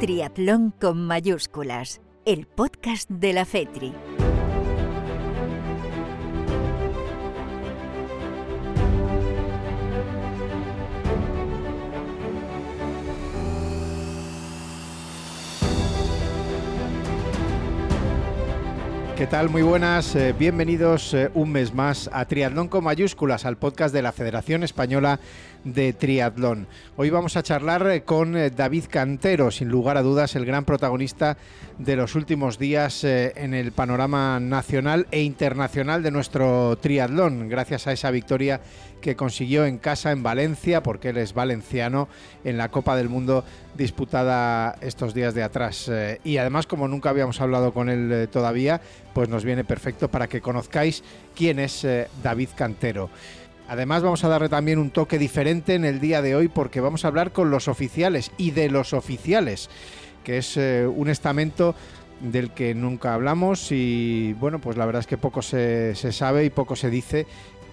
Triatlón con mayúsculas, el podcast de la FETRI. ¿Qué tal? Muy buenas, eh, bienvenidos eh, un mes más a Triatlón con mayúsculas, al podcast de la Federación Española de Triatlón. Hoy vamos a charlar eh, con David Cantero, sin lugar a dudas el gran protagonista de los últimos días en el panorama nacional e internacional de nuestro triatlón, gracias a esa victoria que consiguió en casa en Valencia, porque él es valenciano, en la Copa del Mundo disputada estos días de atrás. y además, como nunca habíamos hablado con él todavía, pues nos viene perfecto para que conozcáis quién es eh, David Cantero. Además vamos a darle también un toque diferente en el día de hoy porque vamos a hablar con los oficiales y de los oficiales, que es eh, un estamento del que nunca hablamos y bueno, pues la verdad es que poco se, se sabe y poco se dice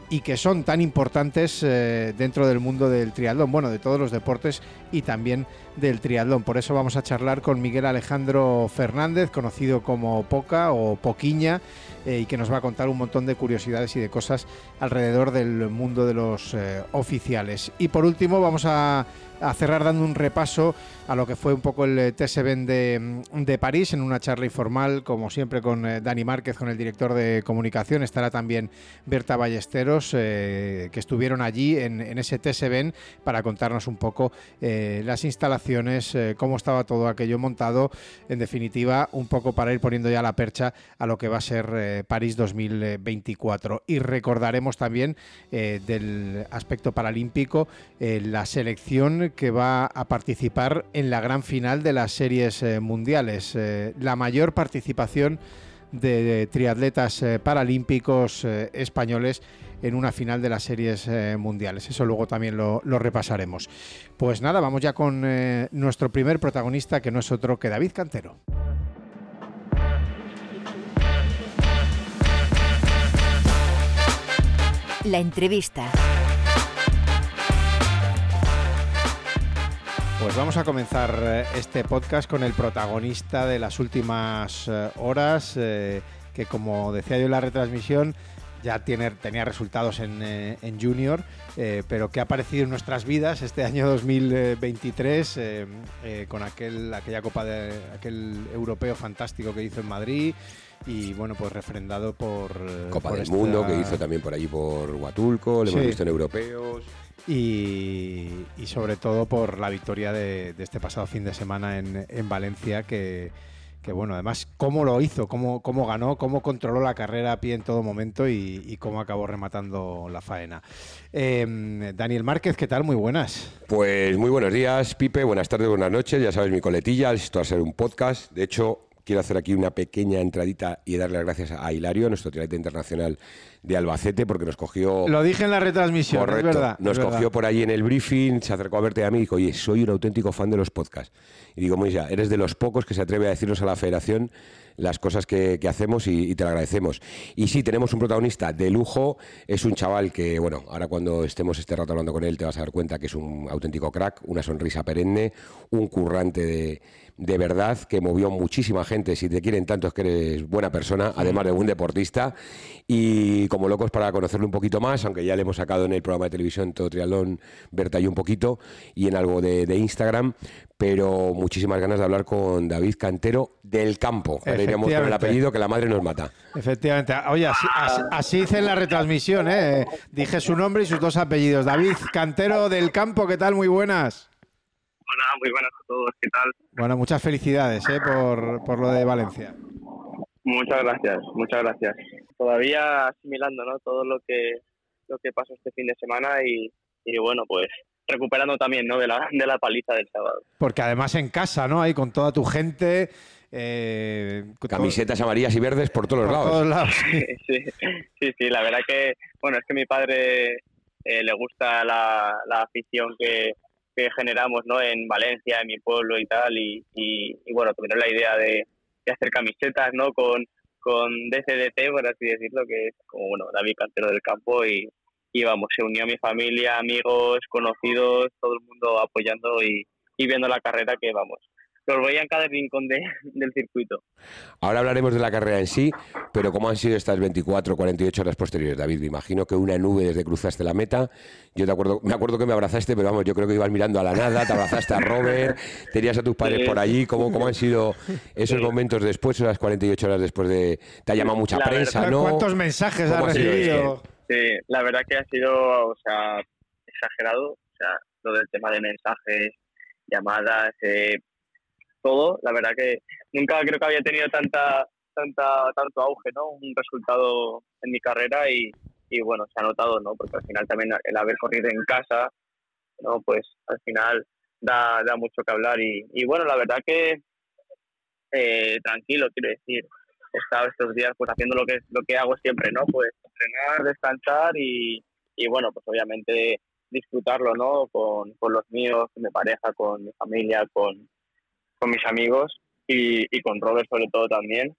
y que son tan importantes eh, dentro del mundo del triatlón, bueno, de todos los deportes y también del triatlón. Por eso vamos a charlar con Miguel Alejandro Fernández, conocido como Poca o Poquiña, eh, y que nos va a contar un montón de curiosidades y de cosas alrededor del mundo de los eh, oficiales. Y por último vamos a a cerrar dando un repaso a lo que fue un poco el eh, TSB de, de París en una charla informal, como siempre con eh, Dani Márquez, con el director de comunicación. Estará también Berta Ballesteros, eh, que estuvieron allí en, ese TSB para contarnos un poco las instalaciones, cómo estaba todo aquello montado. En definitiva, un poco para ir poniendo ya la percha a lo que va a ser París 2024. Y recordaremos también del aspecto paralímpico la selección que va a participar en la gran final de las series eh, mundiales. Eh, la mayor participación de, triatletas eh, paralímpicos españoles en una final de las series mundiales. Eso luego también lo, lo, repasaremos. Pues nada, vamos ya con nuestro primer protagonista, que no es otro que David Cantero. La entrevista. Pues vamos a comenzar eh, este podcast con el protagonista de las últimas eh, horas, eh, que como decía yo en la retransmisión, ya tiene, tenía resultados en, Junior, pero que ha aparecido en nuestras vidas este año 2023 con aquel, aquella Copa de aquel europeo fantástico que hizo en Madrid y bueno, pues refrendado por... Copa del Mundo que hizo también por allí por Huatulco, le hemos visto en europeos y, sobre todo por la victoria de, este pasado fin de semana en, Valencia, que, bueno, además cómo lo hizo, cómo, cómo ganó, cómo controló la carrera a pie en todo momento y, cómo acabó rematando la faena. Em, Daniel Márquez, ¿qué tal? Muy buenas. Pues muy buenos días, Pipe, buenas tardes, buenas noches, ya sabes mi coletilla, esto va a ser un podcast, de hecho quiero hacer aquí una pequeña entradita y darle las gracias a Hilario, nuestro triatleta internacional de Albacete, porque nos cogió... Lo dije en la retransmisión, es verdad. Nos cogió por ahí en el briefing, se acercó a verte a mí y dijo, oye, soy un auténtico fan de los podcasts. Y digo, Moisa, eres de los pocos que se atreve a decirnos a la federación las cosas que, hacemos y, te lo agradecemos. Y sí, tenemos un protagonista de lujo, es un chaval que, bueno, ahora cuando estemos este rato hablando con él te vas a dar cuenta que es un auténtico crack, una sonrisa perenne, un currante de de verdad que movió muchísima gente. Si te quieren tanto es que eres buena persona, además de buen deportista. Y como locos para conocerlo un poquito más, aunque ya le hemos sacado en el programa de televisión Todo Triatlón, Berta y un poquito, y en algo de, Instagram, pero muchísimas ganas de hablar con David Cantero del campo. Ahora iremos con el apellido que la madre nos mata. Efectivamente. Oye, así, así, hice en la retransmisión, ¿eh? Dije su nombre y sus dos apellidos. David Cantero del campo, ¿qué tal? Muy buenas. Hola, muy buenas a todos, ¿qué tal? Bueno, muchas felicidades ¿eh? por, por lo de Valencia. Muchas gracias, muchas gracias. Todavía asimilando ¿no? todo lo que, lo que pasó este fin de semana y, y bueno, pues recuperando también ¿no? de, la, de la paliza del sábado. Porque además en casa, ¿no? Ahí con toda tu gente. Eh, Camisetas amarillas y verdes por todos los lados. Todos lados. Sí, sí, sí, la verdad que, bueno, es que a mi padre eh, le gusta la, la afición que, que generamos ¿no? en Valencia, en mi pueblo y tal, y, y, bueno, tuvieron la idea de, hacer camisetas ¿no? con, con DCDT, por así decirlo, que es como bueno, David Cantero del Campo, y, y vamos, se unió a mi familia, amigos, conocidos, todo el mundo apoyando y, y viendo la carrera que vamos, los veía en cada rincón de, del circuito. Ahora hablaremos de la carrera en sí, pero ¿cómo han sido estas 24, 48 horas posteriores, David? Me imagino que una nube desde cruzaste la meta. Yo te acuerdo, me acuerdo que me abrazaste, pero vamos, yo creo que ibas mirando a la nada, te abrazaste a Robert, tenías a tus padres por allí. ¿Cómo, ¿Cómo han sido esos momentos después, esas 48 horas después de... Te ha llamado mucha prensa, ¿no? ¿Cuántos mensajes has recibido? Sí, la verdad que ha sido, o sea, exagerado. O sea, lo del tema de mensajes, llamadas, eh, todo, la verdad que nunca creo que había tenido tanta, tanta, tanto auge, ¿no? Un resultado en mi carrera y, y bueno, se ha notado, ¿no? Porque al final también el haber corrido en casa, ¿no? Pues al final da, da mucho que hablar y, y bueno, la verdad que eh, tranquilo, quiero decir, he estado estos días pues haciendo lo que lo que hago siempre, ¿no? Pues entrenar, descansar y, y bueno, pues obviamente disfrutarlo, ¿no? Con, con los míos, con mi pareja, con mi familia, con, con mis amigos y, y con Robert sobre todo también.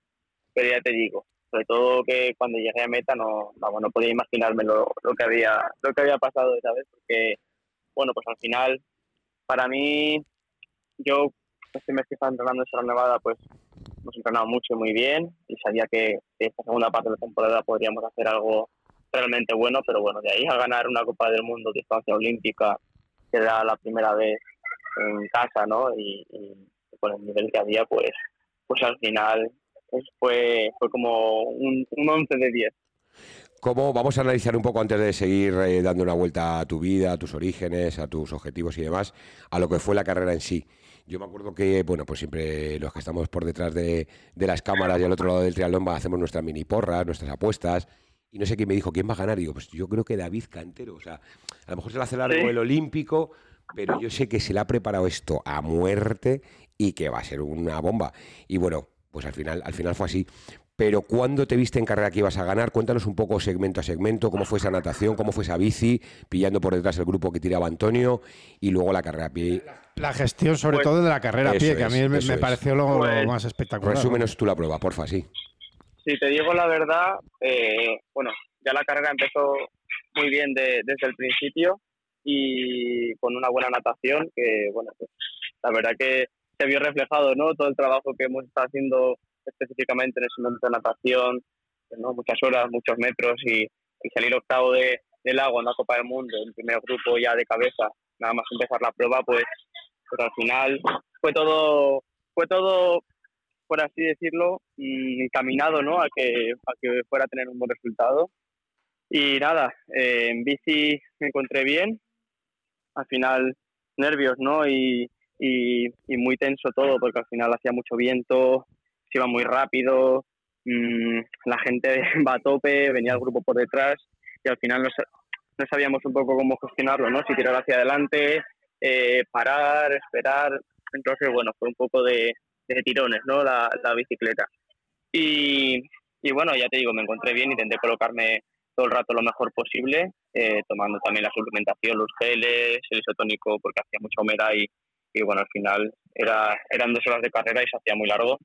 Pero ya te digo, sobre todo que cuando llegué a meta no, no, no podía imaginarme lo, que había lo que había pasado esa vez porque bueno pues al final para mí yo este mes que estaba entrenando en Sierra Nevada pues hemos entrenado mucho y muy bien y sabía que, esta segunda parte de la temporada podríamos hacer algo realmente bueno pero bueno de ahí a ganar una Copa del Mundo de distancia olímpica que era la primera vez en casa no y con el nivel que había pues pues al final pues fue, fue como un, un 11 de 10. ¿Cómo, vamos a analizar un poco antes de seguir eh, dando una vuelta a tu vida, a tus orígenes, a tus objetivos y demás, a lo que fue la carrera en sí. Yo me acuerdo que, bueno, pues siempre los que estamos por detrás de, de las cámaras y al otro lado del triatlón hacemos nuestras mini porras, nuestras apuestas. Y no sé quién me dijo, ¿quién va a ganar? Y digo, pues yo creo que David Cantero. O sea, a lo mejor se le hace largo ¿Sí? el olímpico, pero yo sé que se le ha preparado esto a muerte y que va a ser una bomba. Y bueno, pues al final, al final fue así. Pero ¿cuándo te viste en carrera que ibas a ganar? Cuéntanos un poco segmento a segmento, cómo fue esa natación, cómo fue esa bici, pillando por detrás el grupo que tiraba Antonio y luego la carrera a pie. La gestión sobre pues, todo de la carrera a pie, que a mí me, me pareció lo, pues, más espectacular. Resúmenos tú la prueba, porfa, sí. Si te digo la verdad, eh, bueno, ya la carrera empezó muy bien de, desde el principio y con una buena natación, que bueno, pues, la verdad que se vio reflejado, ¿no? Todo el trabajo que hemos estado haciendo específicamente en ese momento de natación, ¿no? Muchas horas, muchos metros y, y salir octavo de, del agua en la Copa del Mundo, el primer grupo ya de cabeza, nada más empezar la prueba, pues, pues al final fue todo, fue todo, por así decirlo, encaminado, ¿no? A que, a que fuera a tener un buen resultado. Y nada, eh, en bici me encontré bien, al final nervios, ¿no? Y, y, y, muy tenso todo porque al final hacía mucho viento, se iba muy rápido, mmm, la gente va a tope, venía el grupo por detrás y al final no, no sabíamos un poco cómo gestionarlo, ¿no? Si tirar hacia adelante, eh, parar, esperar. Entonces, bueno, fue un poco de, de tirones, ¿no? La, la bicicleta. Y, y, bueno, ya te digo, me encontré bien, intenté colocarme todo el rato lo mejor posible, eh, tomando también la suplementación, los geles, el isotónico, porque hacía mucha humedad y, y bueno, al final era, eran dos horas de carrera y se hacía muy largo.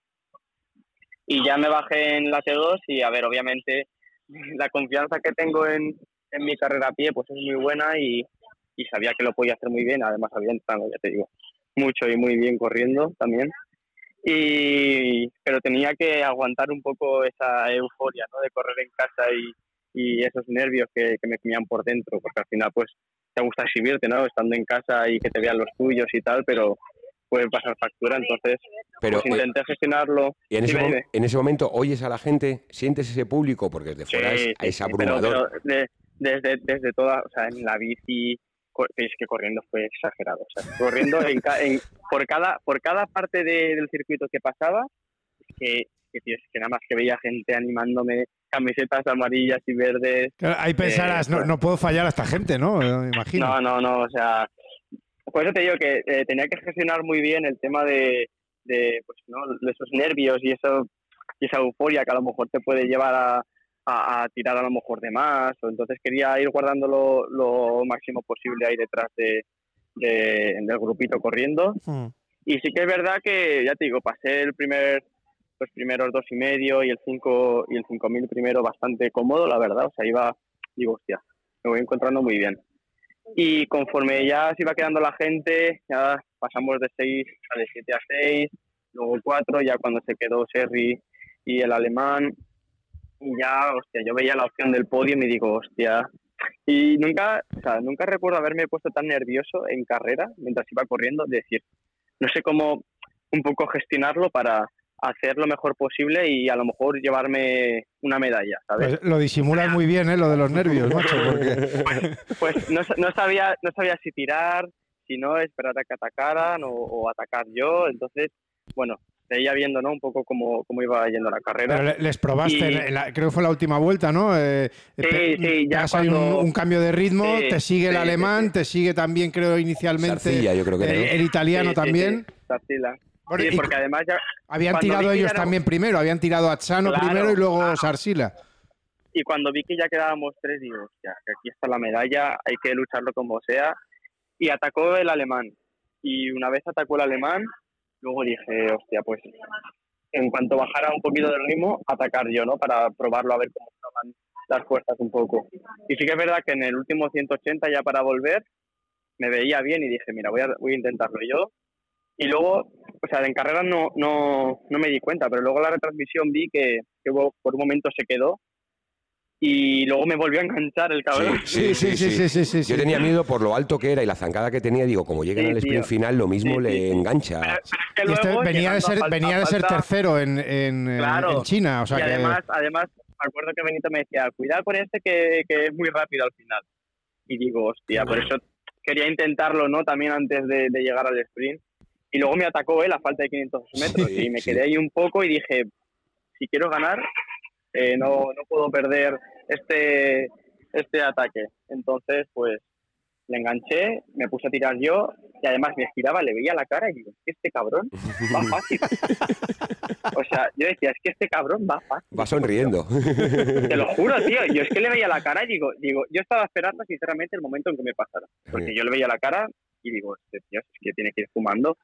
Y ya me bajé en la T2 y a ver, obviamente la confianza que tengo en, en mi carrera a pie pues es muy buena y, y sabía que lo podía hacer muy bien, además había entrado, ya te digo, mucho y muy bien corriendo también. Y, pero tenía que aguantar un poco esa euforia de correr en casa y, y esos nervios que, que me comían por dentro, porque al final pues te gusta exhibirte, ¿no? Estando en casa y que te vean los tuyos y tal, pero puede pasar factura, entonces pero, pues intenté gestionarlo. Y en ese, mom en ese, momento oyes a la gente, sientes ese público, porque desde fuera sí, es, es abrumador. Pero, pero de, desde, desde toda, o sea, en la bici, es que corriendo fue exagerado. O sea, corriendo en, en, por, cada, por cada parte de, del circuito que pasaba, que, que, tío, es que nada más que veía gente animándome, camisetas amarillas y verdes. Claro, ahí pensarás, eh, no, no, puedo fallar a esta gente, ¿no? Me imagino. No, no, no, o sea, por eso te digo que eh, tenía que gestionar muy bien el tema de, de, pues, ¿no? de esos nervios y, eso, y esa euforia que a lo mejor te puede llevar a, a, a, tirar a lo mejor de más, o entonces quería ir guardando lo, lo máximo posible ahí detrás de, de del grupito corriendo. Mm. Y sí que es verdad que, ya te digo, pasé el primer los primeros dos y medio y el cinco y el cinco mil primero bastante cómodo, la verdad. O sea, iba, digo, hostia, me voy encontrando muy bien. Y conforme ya se iba quedando la gente, ya pasamos de 6 a de 7 a 6, luego cuatro, ya cuando se quedó Serri y el alemán, y ya, hostia, yo veía la opción del podio y me digo, hostia. Y nunca, o sea, nunca recuerdo haberme puesto tan nervioso en carrera mientras iba corriendo, de decir, no sé cómo un poco gestionarlo para hacer lo mejor posible y a lo mejor llevarme una medalla, ¿sabes? Pues lo disimulas muy bien, ¿eh? Lo de los nervios, macho. Pues, no, no, sabía, no sabía si tirar, si no esperar a que atacaran o, o atacar yo, entonces, bueno, seguía viendo ¿no? un poco cómo, cómo iba yendo la carrera. Pero les probaste, creo que fue la última vuelta, ¿no? Eh, sí, sí, ya hay un, cambio de ritmo, te sigue el alemán, te sigue también, creo, inicialmente yo creo que el, italiano también. Sí, porque además ya... Habían tirado ellos también primero, habían tirado a Chano primero y luego Sarsila. Y cuando vi que ya quedábamos tres, digo, ya, que aquí está la medalla, hay que lucharlo como sea. Y atacó el alemán. Y una vez atacó el alemán, luego dije, hostia, pues en cuanto bajara un poquito del ritmo, atacar yo, ¿no? Para probarlo a ver cómo estaban las fuerzas un poco. Y sí que es verdad que en el último 180 ya para volver me veía bien y dije, mira, voy a, voy a intentarlo yo. Y luego, o sea, en carrera no, no, no me di cuenta, pero luego la retransmisión vi que, que por un momento se quedó y luego me volvió a enganchar el cabrón. Sí sí sí, sí, sí, Yo tenía miedo por lo alto que era y la zancada que tenía, digo, como lleguen al sprint final, lo mismo le engancha. Este venía de ser, venía de ser tercero en, en, en, China. O sea y además, además, me acuerdo que Benito me decía, cuidado con este que, que es muy rápido al final. Y digo, hostia, por eso quería intentarlo, ¿no? También antes de, de llegar al sprint. Y luego me atacó él a falta de 500 metros y me quedé ahí un poco y dije, si quiero ganar, eh, no, no puedo perder este, este ataque. Entonces, pues le enganché, me puse a tirar yo y además me giraba, le veía la cara y digo, es que este cabrón va fácil. o sea, yo decía, es que este cabrón va fácil. Va sonriendo. Te lo juro, tío. Yo es que le veía la cara y digo, digo, yo estaba esperando sinceramente el momento en que me pasara. Porque yo le veía la cara y digo, este tío es que tiene que ir fumando.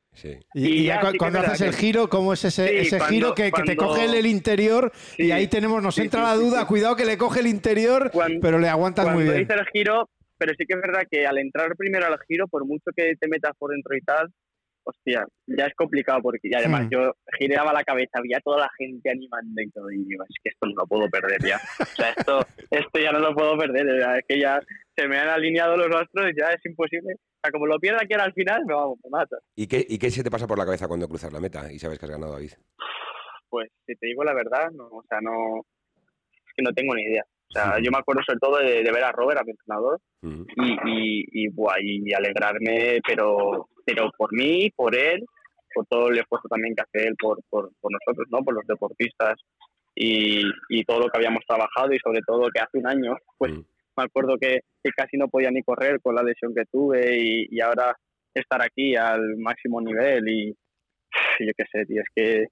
Y, ya, cuando haces el giro, ¿cómo es ese, ese giro que, te coge el, interior? y ahí tenemos, nos entra la duda, cuidado que le coge el interior, pero le aguantas muy bien. Cuando el giro, pero sí que es verdad que al entrar primero al giro, por mucho que te metas por dentro y tal, hostia, ya es complicado porque y además hmm. yo giraba la cabeza, había toda la gente animando y todo, y digo, es que esto no lo puedo perder ya. O sea, esto, esto ya no lo puedo perder, es que ya se me han alineado los astros, ya es imposible sea, como lo pierda aquí al final, me, vamos, me mata. ¿Y qué, ¿Y qué se te pasa por la cabeza cuando cruzas la meta y sabes que has ganado, David? Pues, si te digo la verdad, no, o sea, no, es que no tengo ni idea. O sea, yo me acuerdo sobre todo de, ver a Robert, a mi entrenador, y, y, y, alegrarme, pero, pero por mí, por él, por todo el esfuerzo también que hace él por, por, por nosotros, ¿no? Por los deportistas y, y, todo lo que habíamos trabajado y sobre todo que hace un año, pues me acuerdo que, casi no podía ni correr con la lesión que tuve y, ahora estar aquí al máximo nivel y yo qué sé, tío, es que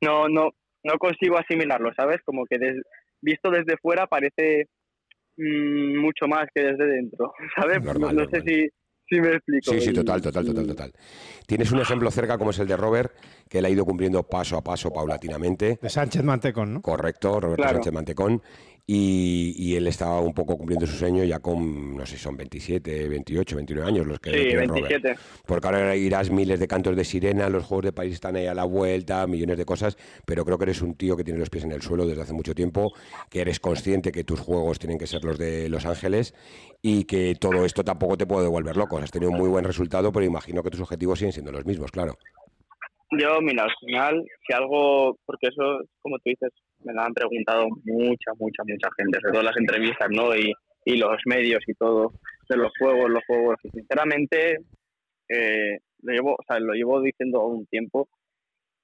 no, no, no consigo asimilarlo, ¿sabes? Como que visto desde fuera parece mm, mucho más que desde dentro, ¿sabes? no, sé si, si me explico. Sí, sí, total, total, total, total. Tienes un ejemplo cerca como es el de Robert, que él ha ido cumpliendo paso a paso, paulatinamente. De Sánchez Mantecón, ¿no? Correcto, Roberto Sánchez Mantecón. Y, él estaba un poco cumpliendo su sueño ya con, no sé, son 27, 28, 29 años los que sí, 27. Porque ahora irás miles de cantos de sirena, los Juegos de París están ahí a la vuelta, millones de cosas, pero creo que eres un tío que tiene los pies en el suelo desde hace mucho tiempo, que eres consciente que tus juegos tienen que ser los de Los Ángeles y que todo esto tampoco te puede devolver loco. Has tenido un muy buen resultado, pero imagino que tus objetivos siguen siendo los mismos, claro. Yo, mira, al final, si algo, porque eso, como tú dices, me lo han preguntado mucha, mucha, mucha gente, sobre todas las entrevistas, ¿no? Y, y los medios y todo, de los juegos, los juegos. Y sinceramente, eh, lo, llevo, o sea, lo llevo diciendo un tiempo.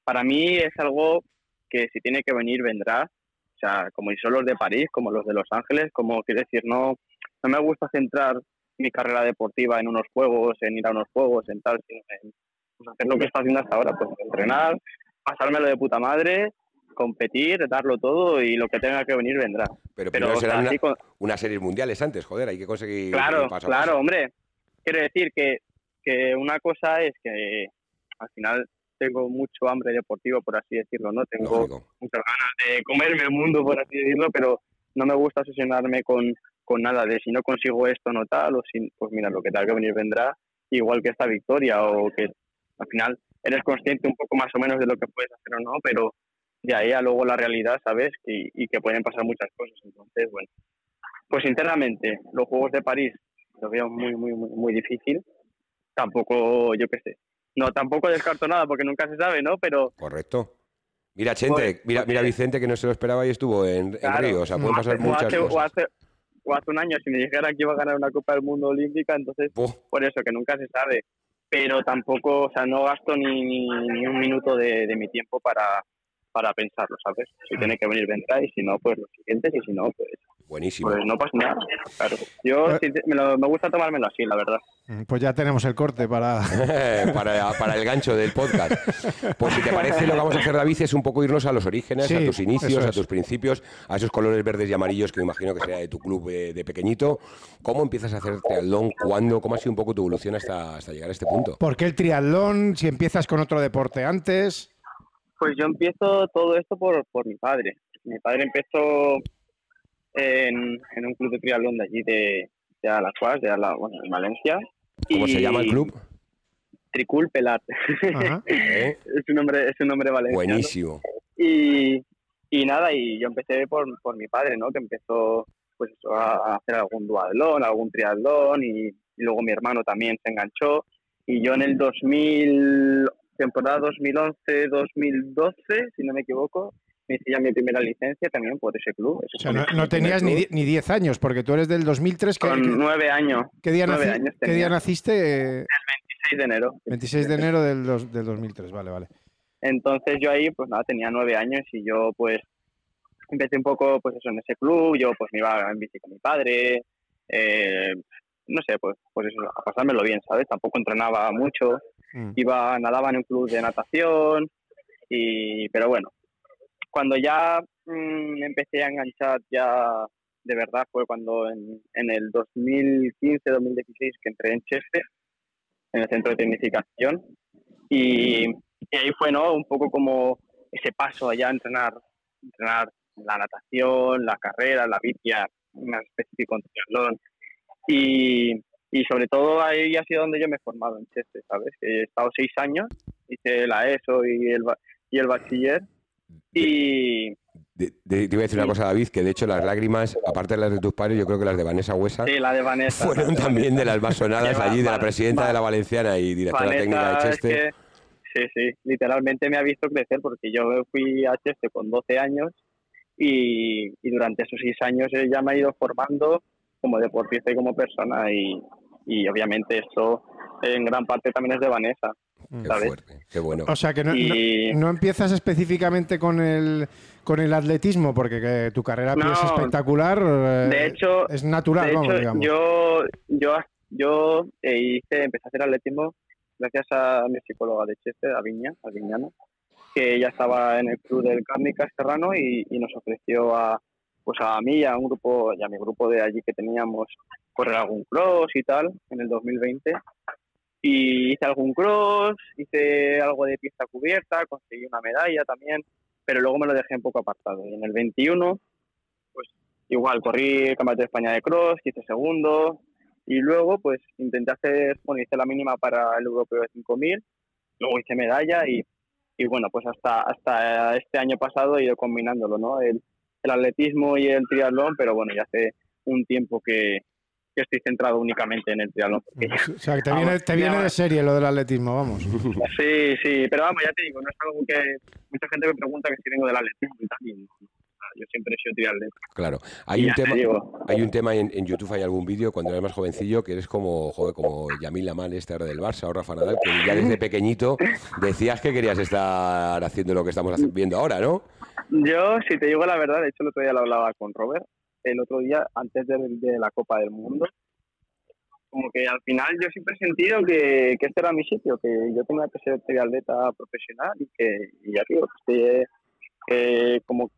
Para mí es algo que si tiene que venir, vendrá. O sea, como son los de París, como los de Los Ángeles, como quiere decir, no, no me gusta centrar mi carrera deportiva en unos juegos, en ir a unos juegos, en tal, sino en pues, hacer lo que está haciendo hasta ahora, pues entrenar, pasármelo de puta madre competir, darlo todo y lo que tenga que venir vendrá. Pero, pero serán unas series mundiales antes, joder, hay que conseguir. Claro, claro, hombre. Quiero decir que, que una cosa es que al final tengo mucho hambre deportivo, por así decirlo, ¿no? Tengo muchas ganas de comerme el mundo, por así decirlo, pero no me gusta obsesionarme con, con nada de si no consigo esto, no tal, o si, pues mira, lo que tenga que venir vendrá, igual que esta victoria, o que al final eres consciente un poco más o menos de lo que puedes hacer o no, pero de ahí a luego la realidad, ¿sabes? Y, y que pueden pasar muchas cosas. Entonces, bueno, pues internamente, los Juegos de París lo veo muy, muy, muy, muy difícil. Tampoco, yo qué sé, no, tampoco descarto nada porque nunca se sabe, ¿no? Pero... Correcto. Mira, Chente, mira, mira Vicente que no se lo esperaba y estuvo en, Río. O sea, pueden pasar muchas cosas. O hace, o hace un año, si me dijera que iba a ganar una Copa del Mundo Olímpica, entonces, por eso, que nunca se sabe. Pero tampoco, o sea, no gasto ni, ni, un minuto de, de mi tiempo para, para pensarlo, ¿sabes? Si tiene que venir, vendrá, y si no, pues los siguientes, y si no, pues... Buenísimo. Pues no pasa nada, claro. Yo eh. me, lo, me, gusta tomármelo así, la verdad. Mm, pues ya tenemos el corte para... para, para, el gancho del podcast. Pues si te parece, lo que vamos a hacer, David, es un poco irnos a los orígenes, a tus inicios, a tus principios, a esos colores verdes y amarillos que me imagino que sería de tu club de, de pequeñito. ¿Cómo empiezas a hacer triatlón? ¿Cuándo? ¿Cómo ha sido un poco tu evolución hasta, hasta llegar a este punto? ¿Por qué el triatlón? Si empiezas con otro deporte antes... Pues yo empiezo todo esto por, por mi padre. Mi padre empezó en, en un club de triatlón de allí de, de Alacuas, de Ala, bueno, en Valencia. ¿Cómo se llama el club? Tricul Pelat. ¿Eh? es, un nombre, es un nombre valenciano. Buenísimo. Y, y nada, y yo empecé por, por mi padre, ¿no? Que empezó pues eso, a hacer algún duatlón, algún triatlón y, y luego mi hermano también se enganchó. Y yo en el 2000, temporada 2011-2012, si no me equivoco, me hice ya mi primera licencia también por ese club. o sea, no, no tenías club. ni 10 años, porque tú eres del 2003. Con ¿qué, 9 años. ¿Qué día, años ¿qué día naciste? El 26 de enero. 26 de enero del, dos, del 2003, vale, vale. Entonces yo ahí, pues nada, tenía 9 años y yo pues empecé un poco pues eso en ese club, yo pues me iba en bici con mi padre, eh, no sé, pues, pues eso, a pasármelo bien, ¿sabes? Tampoco entrenaba mucho, mm. iba, nadaba en un club de natación, y, pero bueno, cuando ya mmm, empecé a enganchar ya de verdad fue cuando en, en el 2015-2016 que entré en Cheste, en el centro de tecnificación, y, y, ahí fue, ¿no? Un poco como ese paso allá a entrenar, entrenar la natación, la carrera, la bici, más específico en triatlón. Y, y sobre todo ahí ha sido donde yo me he formado en Cheste, ¿sabes? He estado seis años, hice la ESO y el, y el bachiller. Y, de, de, te iba a decir una cosa, David, que de hecho las lágrimas, aparte de las de tus padres, yo creo que las de Vanessa Huesa sí, la de Vanessa, fueron también de las más sonadas allí, de la presidenta de la Valenciana y directora Vanessa técnica de Cheste. Es que, sí, sí, literalmente me ha visto crecer porque yo fui a Cheste con 12 años y, y durante esos 6 años ella me ha ido formando como deportista y como persona y, y obviamente esto en gran parte también es de Vanessa. Qué ¿sabes? fuerte, qué bueno. O sea que no, Y- no, no empiezas específicamente con el con el atletismo, porque que tu carrera No, es espectacular. eh, de hecho- es natural, de vamos, hecho, digamos. yo, yo, yo eh, hice, empecé a hacer atletismo gracias a mi psicóloga de Cheste, a Viña, a Viñana, que ella estaba en el club del Cárnicas Serrano y, y nos ofreció a pues a mí y a un grupo, y a mi grupo de allí que teníamos correr algún cross y tal en el 2020 y hice algún cross, hice algo de pista cubierta, conseguí una medalla también, pero luego me lo dejé un poco apartado. Y en el 21, pues igual, corrí el Campeonato de España de cross, hice segundo, y luego pues intenté hacer, bueno, hice la mínima para el europeo de 5000, luego hice medalla y, y bueno, pues hasta, hasta este año pasado he ido combinándolo, ¿no? El, el atletismo y el triatlón, pero bueno, ya hace un tiempo que, que estoy centrado únicamente en el triatlón. O sea, que te Vamos, viene, te viene de serie lo del atletismo, vamos. Sí, sí, pero vamos, ya te digo, no es algo que mucha gente me pregunta que si vengo del atletismo y no, yo siempre he sido triatleta. Claro. Y Hay un tema, digo. hay un tema en, en YouTube, hay algún vídeo cuando eres más jovencillo que eres como, joder, como Yamil Lamal, este ahora del Barça, o Rafa Nadal, que ya desde pequeñito decías que querías estar haciendo lo que estamos viendo ahora, ¿no? Yo, si te digo la verdad, de hecho el otro día lo hablaba con Robert, el otro día antes de, de la Copa del Mundo, como que al final yo siempre he sentido que, que este era mi sitio, que yo tenía que ser triatleta profesional y que, y ya digo, que, que como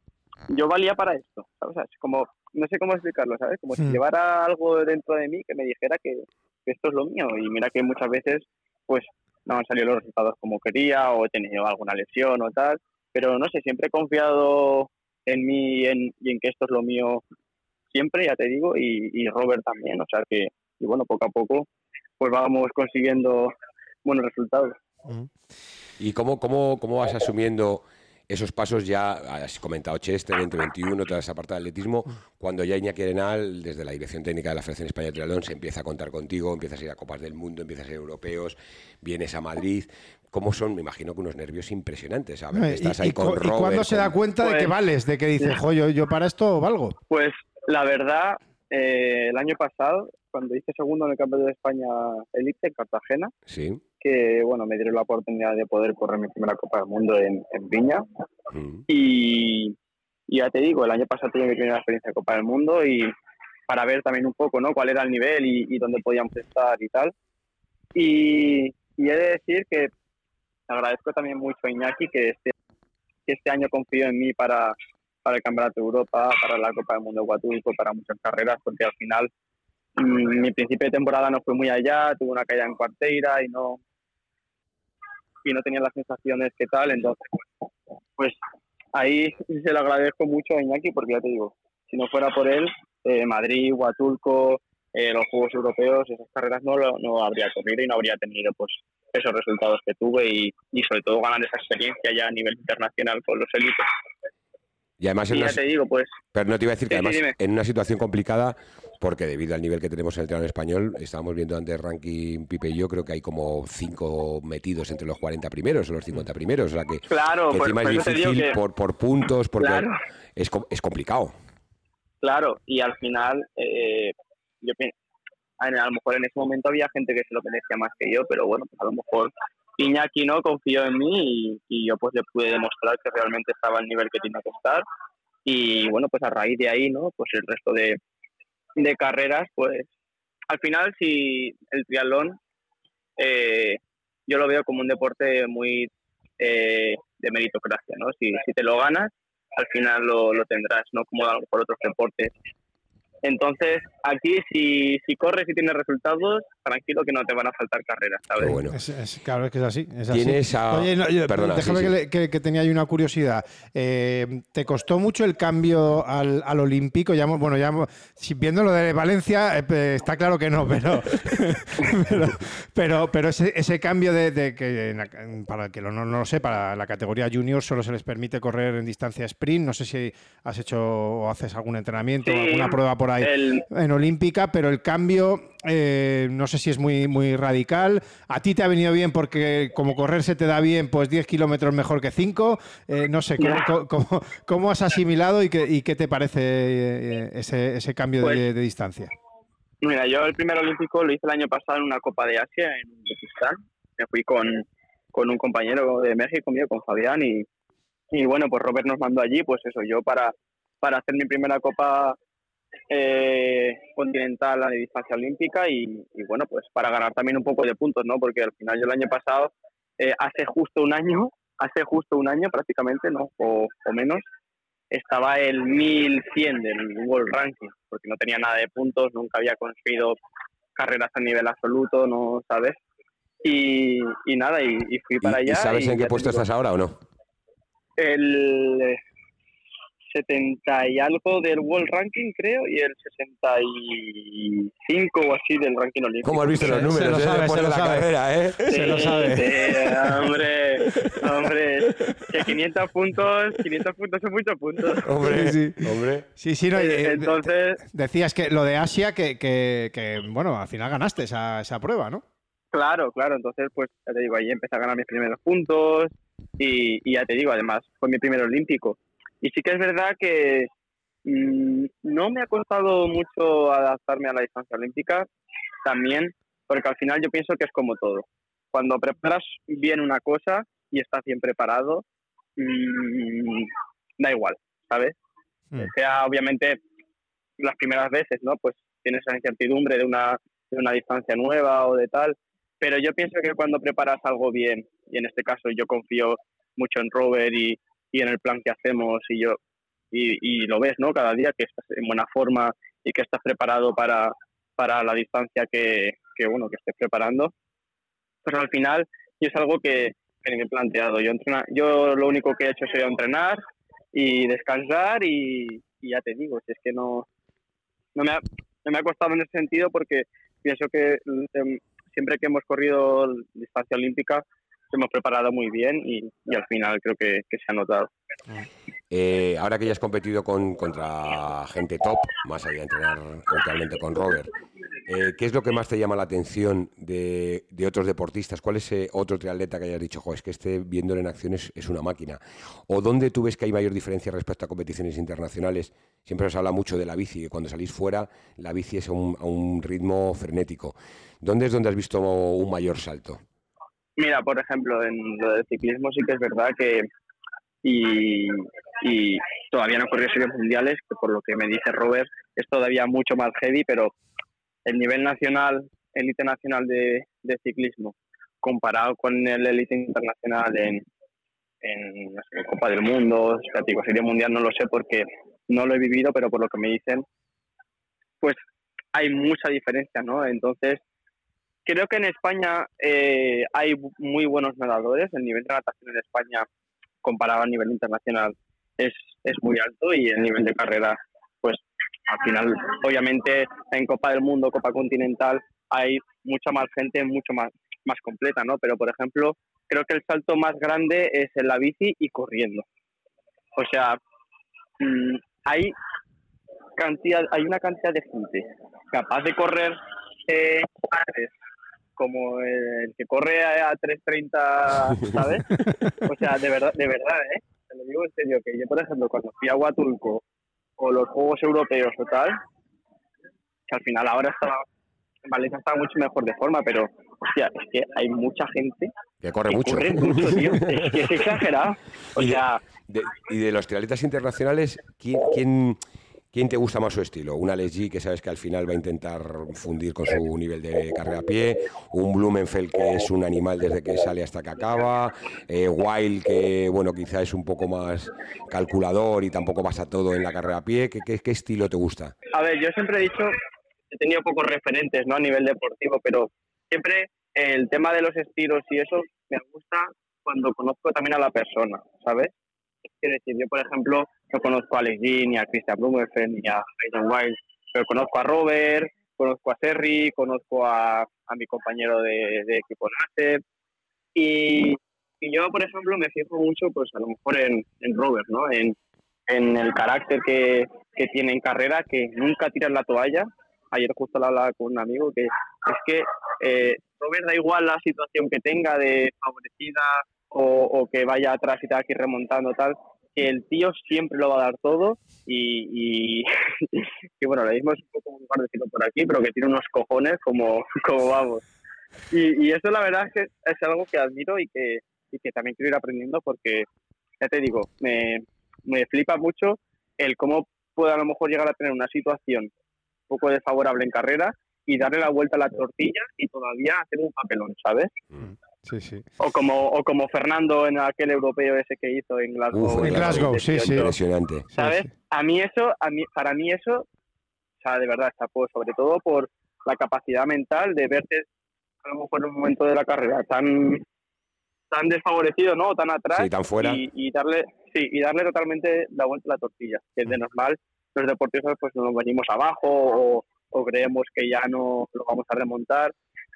yo valía para esto, ¿sabes? Es como, no sé cómo explicarlo, ¿sabes? Como si Hmm. llevara algo dentro de mí que me dijera que, que esto es lo mío y mira que muchas veces pues no han salido los resultados como quería o he tenido alguna lesión o tal, pero no sé, siempre he confiado en mí y en, y en que esto es lo mío siempre, ya te digo, y, y Robert también, o sea que, y bueno, poco a poco pues vamos consiguiendo buenos resultados. ¿Y cómo, cómo, cómo vas asumiendo esos pasos ya, has comentado Chester, 2021, toda esa parte de atletismo, cuando ya Iñaki Arenal, desde la Dirección Técnica de la Federación Española de Triatlón, se empieza a contar contigo, empiezas a ir a Copas del Mundo, empiezas a ir a europeos, vienes a Madrid, ¿cómo son? Me imagino que unos nervios impresionantes, a ver, Eh, estás y, ahí y con cu- y Robert, cuándo se da cuenta de que Pues- vales? De que dice, jo, yo, yo para esto valgo. Pues la verdad, eh, el año pasado, cuando hice segundo en el Campeonato de España Elite en Cartagena, Sí. que bueno, me dieron la oportunidad de poder correr mi primera Copa del Mundo en, en Viña. Mm. Y, y ya te digo, el año pasado tuve mi primera experiencia de Copa del Mundo y para ver también un poco ¿no? cuál era el nivel y, y dónde podíamos estar y tal. Y, y he de decir que agradezco también mucho a Iñaki que este, que este año confió en mí para, para el Campeonato de Europa, para la Copa del Mundo de Huatulco, para muchas carreras, porque al final mm, mi principio de temporada no fue muy allá, tuve una caída en cuarteira y no y no tenía las sensaciones que tal, entonces pues ahí se lo agradezco mucho a Iñaki porque ya te digo, si no fuera por él, eh, Madrid, Huatulco, eh, los Juegos Europeos, esas carreras no, no habría corrido y no habría tenido pues esos resultados que tuve y, y sobre todo ganar esa experiencia ya a nivel internacional con los élites. Y además, en Y una, te digo, pues pero no te iba a decir que Sí, además, en una situación complicada, porque debido al nivel que tenemos en el triatlón español, estábamos viendo antes ranking Pipe y yo, creo que hay como cinco metidos entre los 40 primeros o los 50 primeros, o sea que, claro, que por, encima por es difícil que- por, por puntos, porque Claro. es, es complicado. Claro, y al final, eh, yo pi- a lo mejor en ese momento había gente que se lo merecía más que yo, pero bueno, pues a lo mejor Iñaki no confió en mí y, y yo pues le pude demostrar que realmente estaba al nivel que tenía que estar. Y bueno, pues a raíz de ahí, ¿no? Pues el resto de, de carreras, pues al final si el triatlón eh, yo lo veo como un deporte muy eh, de meritocracia, ¿no? Si, si te lo ganas, al final lo, lo tendrás, no como a lo mejor otros deportes. Entonces, aquí si, si corres y tienes resultados, tranquilo que no te van a faltar carreras, ¿sabes? Bueno, Es, es- claro, es que es así. es así. tienes a... Oye, no, yo- Perdona, déjame sí, que, sí. le- que- que tenía ahí una curiosidad. Eh, ¿Te costó mucho el cambio al, al olímpico? Ya, hemos- bueno, ya hemos- si viendo lo de Valencia, eh, está claro que no, pero pero, pero, pero ese, ese cambio de, de que, en la- en- para el que lo- no, no lo sé, para la categoría junior solo se les permite correr en distancia sprint. No sé si has hecho o haces algún entrenamiento o Sí, alguna prueba por ahí El, en olímpica, pero el cambio eh, no sé si es muy, muy radical. A ti te ha venido bien porque como correr se te da bien, pues 10 kilómetros mejor que 5. no sé, ¿cómo, cómo- has asimilado y qué, y qué te parece eh, ese, ese cambio de, Pues- de distancia? Mira, yo el primer olímpico lo hice el año pasado en una Copa de Asia en Uzbekistán. Me fui con, con un compañero de México mío, con Fabián, y, y bueno, pues Robert nos mandó allí, pues eso, yo para, para hacer mi primera Copa eh, continental a la distancia olímpica y, y bueno, pues para ganar también un poco de puntos, ¿no? Porque al final yo el año pasado, eh, hace justo un año, hace justo un año prácticamente, ¿no? O, o menos, estaba el 1100 del World Ranking, porque no tenía nada de puntos, nunca había conseguido carreras a nivel absoluto, ¿no sabes? Y, y nada, y, y fui para ¿Y, y allá. sabes y en ya qué puesto digo, estás ahora o no? El 70 y algo del World Ranking, creo, y el 65 o así del ranking olímpico. ¿Cómo has visto Se- los se números? lo eh, sabe, después se de lo la sabe. carrera, ¿eh? Se lo sabe. Sí, hombre, hombre, que 500 puntos, 500 puntos son muchos puntos. Hombre, Sí, hombre. Sí, sí, no, y, eh, Entonces, decías que lo de Asia, que, que- que, bueno, al final ganaste esa, esa prueba, ¿no? Claro, claro. Entonces, pues ya te digo, ahí empecé a ganar mis primeros puntos y, y ya te digo, además, fue mi primer olímpico. Y sí que es verdad que mm, no me ha costado mucho adaptarme a la distancia olímpica, también porque al final yo pienso que es como todo. Cuando preparas bien una cosa y estás bien preparado, mm, da igual, ¿sabes? Mm. Sea obviamente las primeras veces, ¿no? Pues tienes esa incertidumbre de una, de una distancia nueva o de tal, pero yo pienso que cuando preparas algo bien, y en este caso yo confío mucho en Robert y, y en el plan que hacemos y yo y, y lo ves, ¿no? Cada día que estás en buena forma y que estás preparado para, para la distancia que, que, bueno, que estés preparando, pues al final y es algo que, que me he planteado. Yo, entrena, yo lo único que he hecho sido entrenar y descansar y, y ya te digo, si es que no, no, me ha, no me ha costado en ese sentido porque pienso que em, siempre que hemos corrido distancia olímpica, hemos preparado muy bien y, al final creo que, se ha notado. Eh, ahora que ya has competido con, contra gente top, más allá de entrenar totalmente con Robert, eh, ¿qué es lo que más te llama la atención de, otros deportistas? ¿Cuál es ese otro triatleta que hayas dicho, jo, es que este viéndolo en acciones es una máquina? ¿O dónde tú ves que hay mayor diferencia respecto a competiciones internacionales? Siempre os habla mucho de la bici, que cuando salís fuera la bici es a un, ritmo frenético. ¿Dónde es donde has visto un mayor salto? Mira, por ejemplo, en lo del ciclismo sí que es verdad que y, todavía no corrió series mundiales, que por lo que me dice Robert es todavía mucho más heavy, pero el nivel nacional, élite nacional de, ciclismo, comparado con el élite internacional en, en Copa del Mundo, digo, Serie Mundial, no lo sé porque no lo he vivido, pero por lo que me dicen, pues hay mucha diferencia, ¿no? Entonces, creo que en España eh, hay muy buenos nadadores, el nivel de natación en España comparado a nivel internacional es, es muy alto y el nivel de carrera al final, obviamente, en Copa del Mundo, Copa Continental, hay mucha más gente, mucho más, más completa, ¿no? Pero, por ejemplo, creo que el salto más grande es en la bici y corriendo. O sea, mm, hay cantidad, hay una cantidad de gente capaz de correr eh, como el que corre a 3.30, ¿sabes? O sea, de verdad, de verdad, ¿eh? Te lo digo en serio, que yo, por ejemplo, cuando fui a Huatulco o los Juegos Europeos o tal, que al final ahora está, Valencia está mucho mejor de forma, pero hostia, es que hay mucha gente que corre mucho. Es que es exagerado. O y, sea, de, y de los triatletas internacionales, ¿quién, quién, quién te gusta más su estilo? Un Alex G, que sabes que al final va a intentar fundir con su nivel de carrera a pie, un Blumenfeld que es un animal desde que sale hasta que acaba, eh, Wild que bueno quizá es un poco más calculador y tampoco pasa todo en la carrera a pie. ¿Qué, qué, estilo te gusta? A ver, yo siempre he dicho, he tenido pocos referentes ¿no? a nivel deportivo, pero siempre el tema de los estilos y eso me gusta cuando conozco también a la persona, ¿sabes? Quiero decir, yo por ejemplo no conozco a Alex Jean, ni a Christian Blumenfeld, ni a Hayden Wild, pero conozco a Robert, conozco a Serri, conozco a, a mi compañero de, de equipo NASER. Y, y, yo, por ejemplo, me fijo mucho, pues a lo mejor en, en Robert, ¿no? En, en el carácter que, que, tiene en carrera, que nunca tira la toalla. Ayer justo hablaba con un amigo que es que eh, Robert da igual la situación que tenga de favorecida o, o que vaya atrás y tenga que ir remontando tal, el tío siempre lo va a dar todo y, y, bueno, le mismo es un poco un decirlo por aquí, pero que tiene unos cojones como, como vamos. Y, y eso la verdad es que es algo que admiro y que, y que también quiero ir aprendiendo porque, ya te digo, me, me flipa mucho el cómo puede a lo mejor llegar a tener una situación un poco desfavorable en carrera y darle la vuelta a la tortilla y todavía hacer un papelón, ¿sabes? Mm. Sí, sí. O como, o como Fernando en aquel europeo ese que hizo en Glasgow. en Glasgow, sí, sí. Impresionante. ¿Sabes? A mí eso, a mí, para mí eso, o sea, de verdad, está sobre todo por la capacidad mental de verte a lo mejor en un momento de la carrera tan tan desfavorecido, ¿no? Tan atrás. tan fuera. Y, darle, sí, y darle totalmente la vuelta a la tortilla. Que de normal los deportistas pues nos venimos abajo o, o creemos que ya no lo vamos a remontar.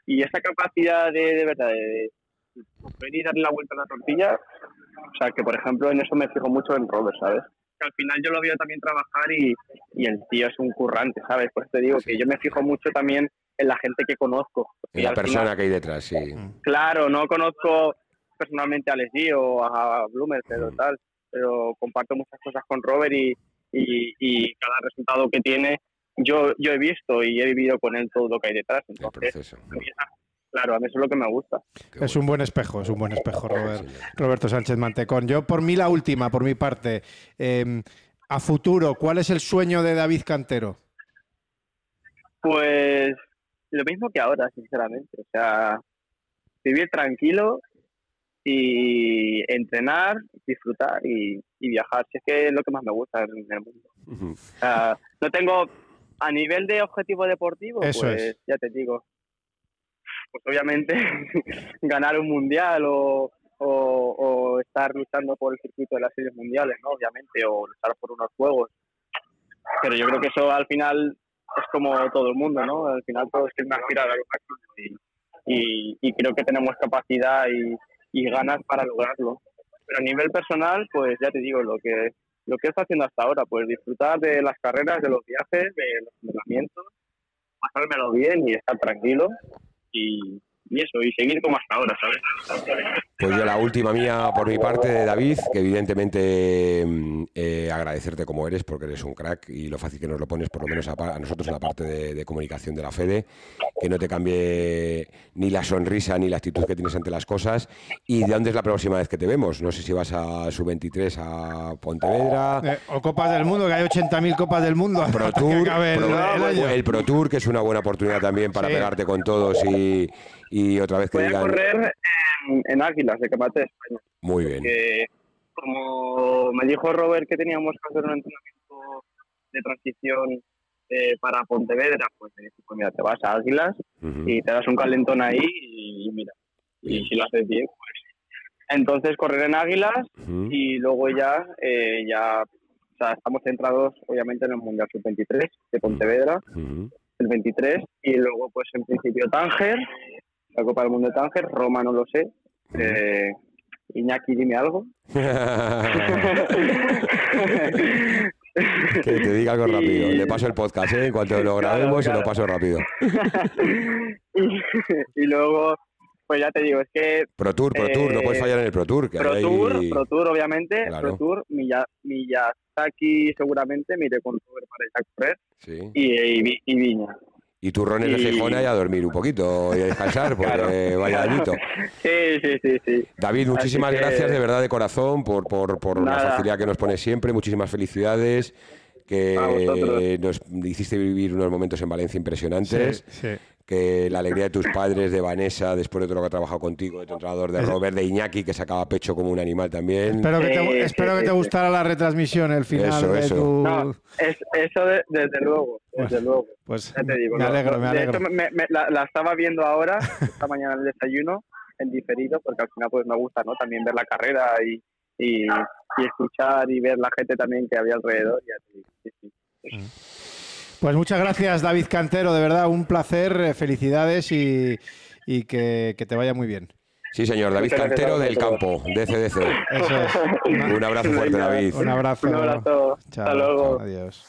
Y esa capacidad de, de verdad de, y darle la vuelta a la tortilla. O sea, que por ejemplo en eso me fijo mucho en Robert, ¿sabes? Que al final yo lo veo también trabajar y, y el tío es un currante, ¿sabes? Pues te digo que yo me fijo mucho también en la gente que conozco. En la persona que hay detrás, sí. Mm. Claro, no conozco personalmente a Leslie o a Bloomer, pero mm. tal, pero comparto muchas cosas con Robert y, y, y, cada resultado que tiene yo yo he visto y he vivido con él todo lo que hay detrás. Entonces, Claro, a mí eso es lo que me gusta. es un buen espejo, es un buen espejo, Roberto Sánchez Mantecón. Yo, por mí, la última, por mi parte. Em, a futuro, ¿cuál es el sueño de David Cantero? Pues lo mismo que ahora, sinceramente. O sea, vivir tranquilo y entrenar, disfrutar y, viajar. Si es que es lo que más me gusta en el mundo. o sea, no tengo, a nivel de objetivo deportivo, pues ya te digo, pues obviamente ganar un mundial o, o, estar luchando por el circuito de las series mundiales, ¿no? Obviamente, o luchar por unos juegos. Pero yo creo que eso al final es como todo el mundo, ¿no? Al final todos quieren aspirar a lo y, y, creo que tenemos capacidad y, y ganas para lograrlo. Pero a nivel personal, pues ya te digo, lo que lo que está haciendo hasta ahora, pues disfrutar de las carreras, de los viajes, de los entrenamientos, pasármelo bien y estar tranquilo y, eso, y seguir como hasta ahora, ¿sabes? Pues yo la última mía por mi parte, David, que evidentemente mm, eh, agradecerte como eres, porque eres un crack y lo fácil que nos lo pones, por lo menos a, a nosotros en la parte de, de, comunicación de la FEDE, que no te cambie ni la sonrisa ni la actitud que tienes ante las cosas. ¿Y de dónde es la próxima vez que te vemos? No sé si vas a Sub-23 a Pontevedra. Eh, o Copas del Mundo, que hay 80.000 Copas del Mundo. Pro Tour, Pro, el, el, Pro Tour, que es una buena oportunidad también para sí. pegarte con todos y y otra vez que Voy digan... a correr en, en Águilas, de Camate, España. Muy bien. Porque, como me dijo Robert que teníamos que hacer un entrenamiento de transición eh, para Pontevedra, pues me dijo, pues mira, te vas a Águilas uh -huh. y te das un calentón ahí y, y mira, bien. y si lo haces bien, pues... Entonces correr en Águilas uh -huh. y luego ya, eh, ya, o sea, estamos centrados obviamente en el Mundial Sub-23 de Pontevedra, uh -huh. el 23, y luego pues en principio Tánger, la Copa del Mundo de Tánger, Roma no lo sé. Eh, Iñaki, dime algo. que te diga algo rápido. Le paso el podcast, ¿eh? En cuanto lo grabemos, claro, claro. se lo paso rápido. y, y, luego, pues ya te digo, es que. Pro Tour, Pro Tour, eh, no puedes fallar en el Pro Tour. Que Pro hay... Tour, Pro Tour, obviamente. Claro. Pro Tour, Miyazaki, seguramente, me iré con Robert para ir a correr. Sí. Y, y, y Viña y turrones y... de Gijona y a dormir un poquito y a descansar, porque claro. vaya dañito. Sí, sí, sí, sí. David, muchísimas que... gracias de verdad de corazón por, por, por la facilidad que nos pones siempre, muchísimas felicidades que nos hiciste vivir unos momentos en Valencia impresionantes. Sí, sí que la alegría de tus padres, de Vanessa, después de todo lo que ha trabajado contigo, de tu entrenador, de Robert, de Iñaki, que sacaba pecho como un animal también. Espero que te, eh, espero que te gustara la retransmisión, el final eso, de eso. tu... No, es, eso de, desde luego, desde pues, luego. Pues ya te digo, me alegro, no, me alegro. De hecho, me, me, la, la, estaba viendo ahora, esta mañana en el desayuno, en diferido, porque al final pues me gusta, ¿no? También ver la carrera y, y, y escuchar y ver la gente también que había alrededor. Y así, sí, sí. Mm. Pues muchas gracias, David Cantero, de verdad, un placer, eh, felicidades y, y que, que, te vaya muy bien. Sí, señor, David Cantero del campo, de CDC. Eso es. Un abrazo fuerte, David. Un abrazo. Un abrazo. Chao, Hasta luego. Chao, adiós.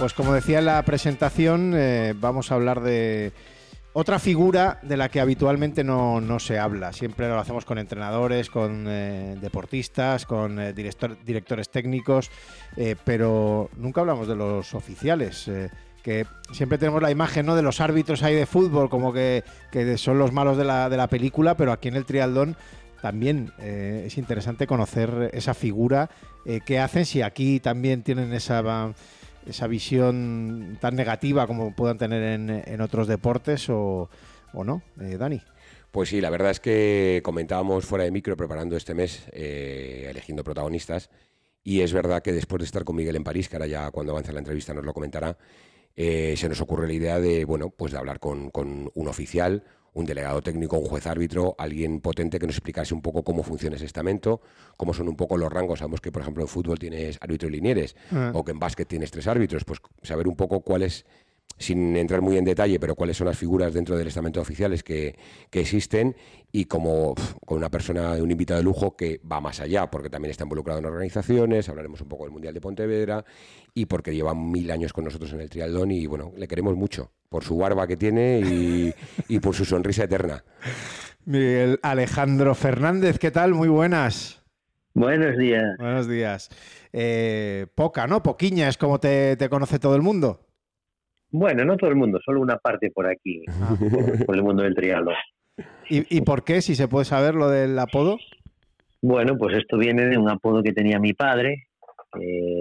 Pues como decía en la presentación, eh, vamos a hablar de otra figura de la que habitualmente no, no, se habla. Siempre lo hacemos con entrenadores, con eh, deportistas, con eh, director, directores técnicos, pero nunca hablamos de los oficiales. que siempre tenemos la imagen ¿no? de los árbitros ahí de fútbol, como que, que son los malos de la, de la, película, pero aquí en el triatlón también es interesante conocer esa figura. Eh, ¿Qué hacen si aquí también tienen esa esa visión tan negativa como puedan tener en, en otros deportes o, o no, eh, Dani. Pues sí, la verdad es que comentábamos fuera de micro preparando este mes, eh, eligiendo protagonistas, y es verdad que después de estar con Miguel en París, que ahora ya cuando avance la entrevista nos lo comentará, eh, se nos ocurre la idea de, bueno, pues de hablar con, con un oficial, un delegado técnico, un juez árbitro, alguien potente que nos explicase un poco cómo funciona ese estamento, cómo son un poco los rangos. Sabemos que, por ejemplo, en fútbol tienes árbitro y linieres, ah. o que en básquet tienes tres árbitros, pues saber un poco cuál es sin entrar muy en detalle, pero cuáles son las figuras dentro del estamento oficiales que, que existen y como con una persona, un invitado de lujo que va más allá, porque también está involucrado en organizaciones, hablaremos un poco del Mundial de Pontevedra y porque lleva mil años con nosotros en el triatlón y bueno, le queremos mucho por su barba que tiene y, y por su sonrisa eterna. Miguel Alejandro Fernández, ¿qué tal? Muy buenas. Buenos días. Buenos días. Eh, poca, ¿no? Poquiña es como te, te conoce todo el mundo. Bueno, no todo el mundo, solo una parte por aquí, ah. por, por, el mundo del triángulo. ¿Y, ¿Y, por qué, si se puede saber lo del apodo? Bueno, pues esto viene de un apodo que tenía mi padre, eh,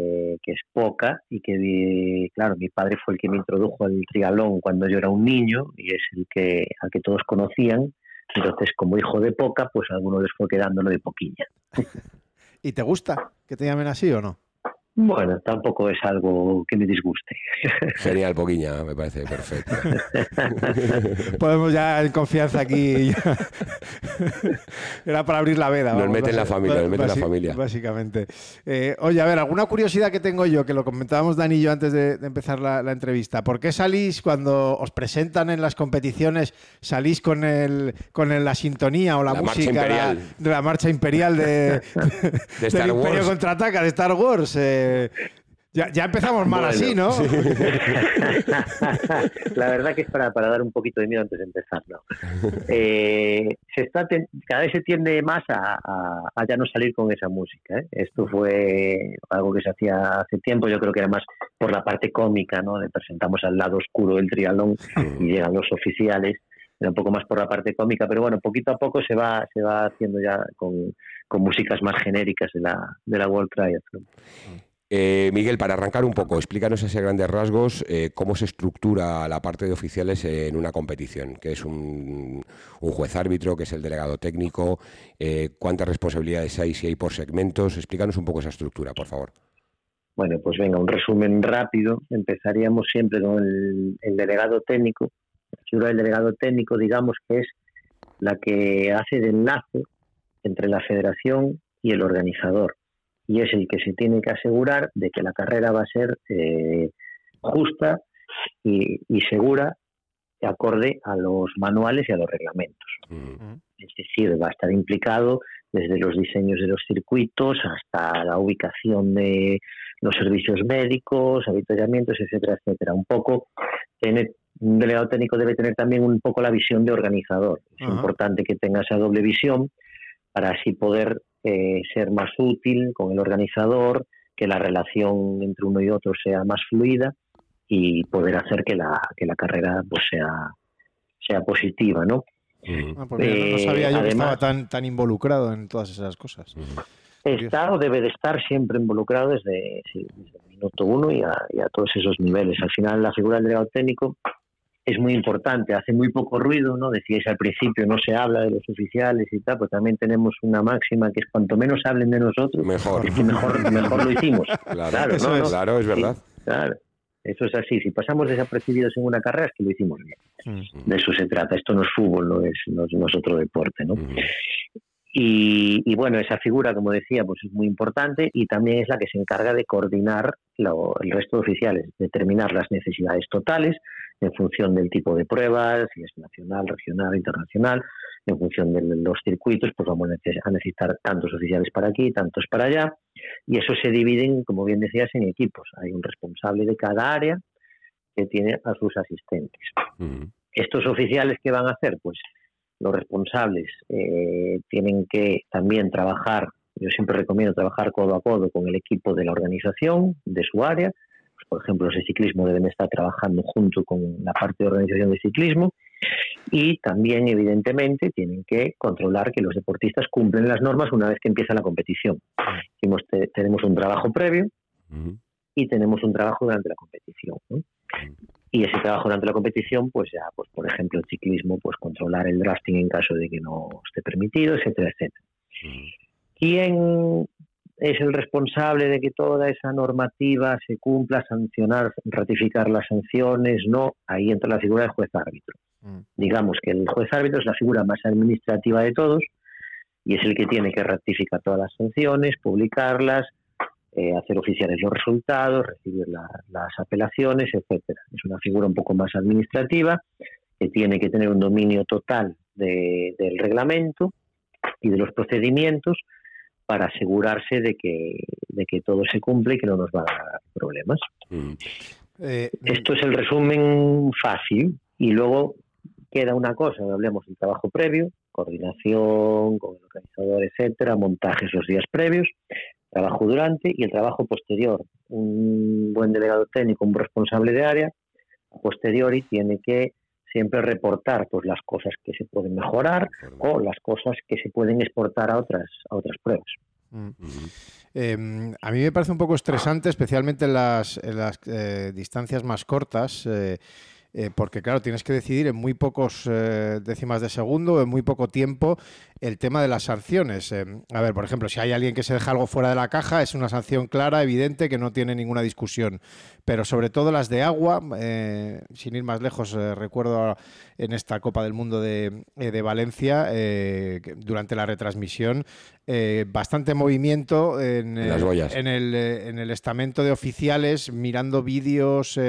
es Poca, y que, claro, mi padre fue el que me introdujo al triatlón cuando yo era un niño, y es el que, al que todos conocían. Entonces, como hijo de Poca, pues a algunos les fue quedando lo de Poquiña. ¿Y te gusta que te llamen así o no? Bueno, tampoco es algo que me disguste. Genial, Poquiña, me parece perfecto. Podemos ya en confianza aquí. Era para abrir la veda. Nos mete en la familia, nos mete en la familia. Básicamente. Eh, oye, a ver, alguna curiosidad que tengo yo, que lo comentábamos Dani y yo antes de, empezar la, entrevista. ¿Por qué salís cuando os presentan en las competiciones, salís con el con la sintonía o la, música de la marcha imperial de, de Star Imperio Contraataca de Star Wars? Eh, ya, empezamos mal así, ¿no? la verdad que es para, dar un poquito de miedo antes de empezar, ¿no? Eh, se está cada vez se tiende más a, ya no salir con esa música. ¿eh? Esto fue algo que se hacía hace tiempo, yo creo que era más por la parte cómica, ¿no? De presentamos al lado oscuro del triatlón y llegan los oficiales, era un poco más por la parte cómica, pero bueno, poquito a poco se va, se va haciendo ya con, con músicas más genéricas de la, de la World Triathlon. Eh, Miguel, para arrancar un poco, explícanos ese grandes rasgos eh, cómo se estructura la parte de oficiales en una competición, que es un, juez árbitro, que es el delegado técnico, eh, cuántas responsabilidades hay, si hay por segmentos. Explícanos un poco esa estructura, por favor. Bueno, pues venga, un resumen rápido. Empezaríamos siempre con el, el delegado técnico. La figura del delegado técnico, digamos que es la que hace de enlace entre la federación y el organizador y es el que se tiene que asegurar de que la carrera va a ser eh, justa y, segura acorde a los manuales y a los reglamentos. Es decir, va a estar implicado desde los diseños de los circuitos hasta la ubicación de los servicios médicos, habituallamientos, etcétera, etcétera. Un poco, un delegado técnico debe tener también un poco la visión de organizador. Es importante que tenga esa doble visión para así poder eh, ser más útil con el organizador, que la relación entre uno y otro sea más fluida y poder hacer que la, que la carrera pues sea, sea positiva, ¿no? Ah, pues no sabía yo que estaba tan, tan involucrado en todas esas cosas. Está o debe de estar siempre involucrado desde, el minuto uno y a, y a, todos esos niveles. Al final, la figura del delegado técnico es muy importante, hace muy poco ruido, ¿no? Decíais al principio, no se habla de los oficiales y tal, pues también tenemos una máxima que es cuanto menos hablen de nosotros, mejor, mejor, mejor lo hicimos. Claro, eso es, claro, es verdad. claro, eso es así. Si pasamos desapercibidos en una carrera es que lo hicimos bien. Mm. De eso se trata. Esto no es fútbol, no es, no es, otro deporte, ¿no? Mm. Y, bueno, esa figura, como decía, pues es muy importante y también es la que se encarga de coordinar el resto de oficiales, determinar las necesidades totales en función del tipo de pruebas, si es nacional, regional, internacional, en función de los circuitos, pues vamos a necesitar tantos oficiales para aquí, tantos para allá, y eso se dividen, como bien decías, en equipos. Hay un responsable de cada área que tiene a sus asistentes. Estos oficiales, ¿qué van a hacer? Pues los responsables eh, tienen que también trabajar, yo siempre recomiendo trabajar codo a codo con el equipo de la organización, de su área. Por ejemplo, los de ciclismo deben estar trabajando junto con la parte de organización de ciclismo. Y también, evidentemente, tienen que controlar que los deportistas cumplen las normas una vez que empieza la competición. tenemos un trabajo previo y tenemos un trabajo durante la competición y ese trabajo durante la competición, pues ya, pues por ejemplo, el ciclismo, pues controlar el drafting en caso de que no esté permitido, etcétera, etcétera. ¿Quién es el responsable de que toda esa normativa se cumpla, sancionar, ratificar las sanciones? No, ahí entra la figura del juez árbitro. Mm. Digamos que el juez árbitro es la figura más administrativa de todos y es el que tiene que ratificar todas las sanciones, publicarlas, eh, hacer oficiales los resultados, recibir las apelaciones, etcétera. Es una figura un poco más administrativa que tiene que tener un dominio total del reglamento y de los procedimientos para asegurarse de que, de que todo se cumple y que no nos va a dar problemas. Mm. Eh, Esto es el resumen fácil y luego queda una cosa, hablemos del trabajo previo, coordinación con el organizador, etcétera, montajes los días previos, trabajo durante y el trabajo posterior. Un buen delegado técnico, un responsable de área, a posteriori tiene que siempre reportar pues las cosas que se pueden mejorar o las cosas que se pueden exportar a otras a otras pruebas. Mm. Em, a mí me parece un poco estresante, especialmente en las, en las eh, distancias más cortas. Eh, eh, porque claro, tienes que decidir en muy pocos eh, décimas de segundo, en muy poco tiempo, el tema de las sanciones. Eh, a ver, por ejemplo, si hay alguien que se deja algo fuera de la caja, es una sanción clara, evidente, que no tiene ninguna discusión. Pero sobre todo las de agua, sin ir más lejos, recuerdo en esta Copa del Mundo de, Valencia, durante la retransmisión, bastante movimiento en, en, el, en el estamento de oficiales, mirando vídeos,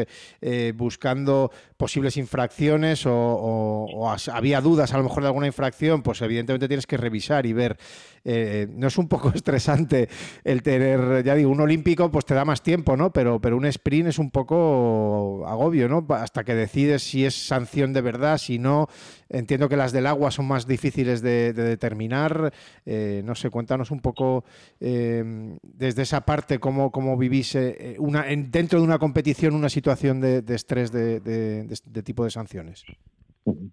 buscando posibles infracciones o, había dudas a lo mejor de alguna infracción, pues evidentemente tienes que revisar y ver. Eh, no es un poco estresante el tener, ya digo, un olímpico, pues te da más tiempo, ¿no? Pero, pero un sprint es un poco agobio, ¿no? Hasta que decides si es sanción de verdad, si no. Entiendo que las del agua son más difíciles de, determinar. Eh, no sé, cuéntanos un poco eh, desde esa parte cómo, cómo vivís una, dentro de una competición una situación de, estrés de tipo de sanciones?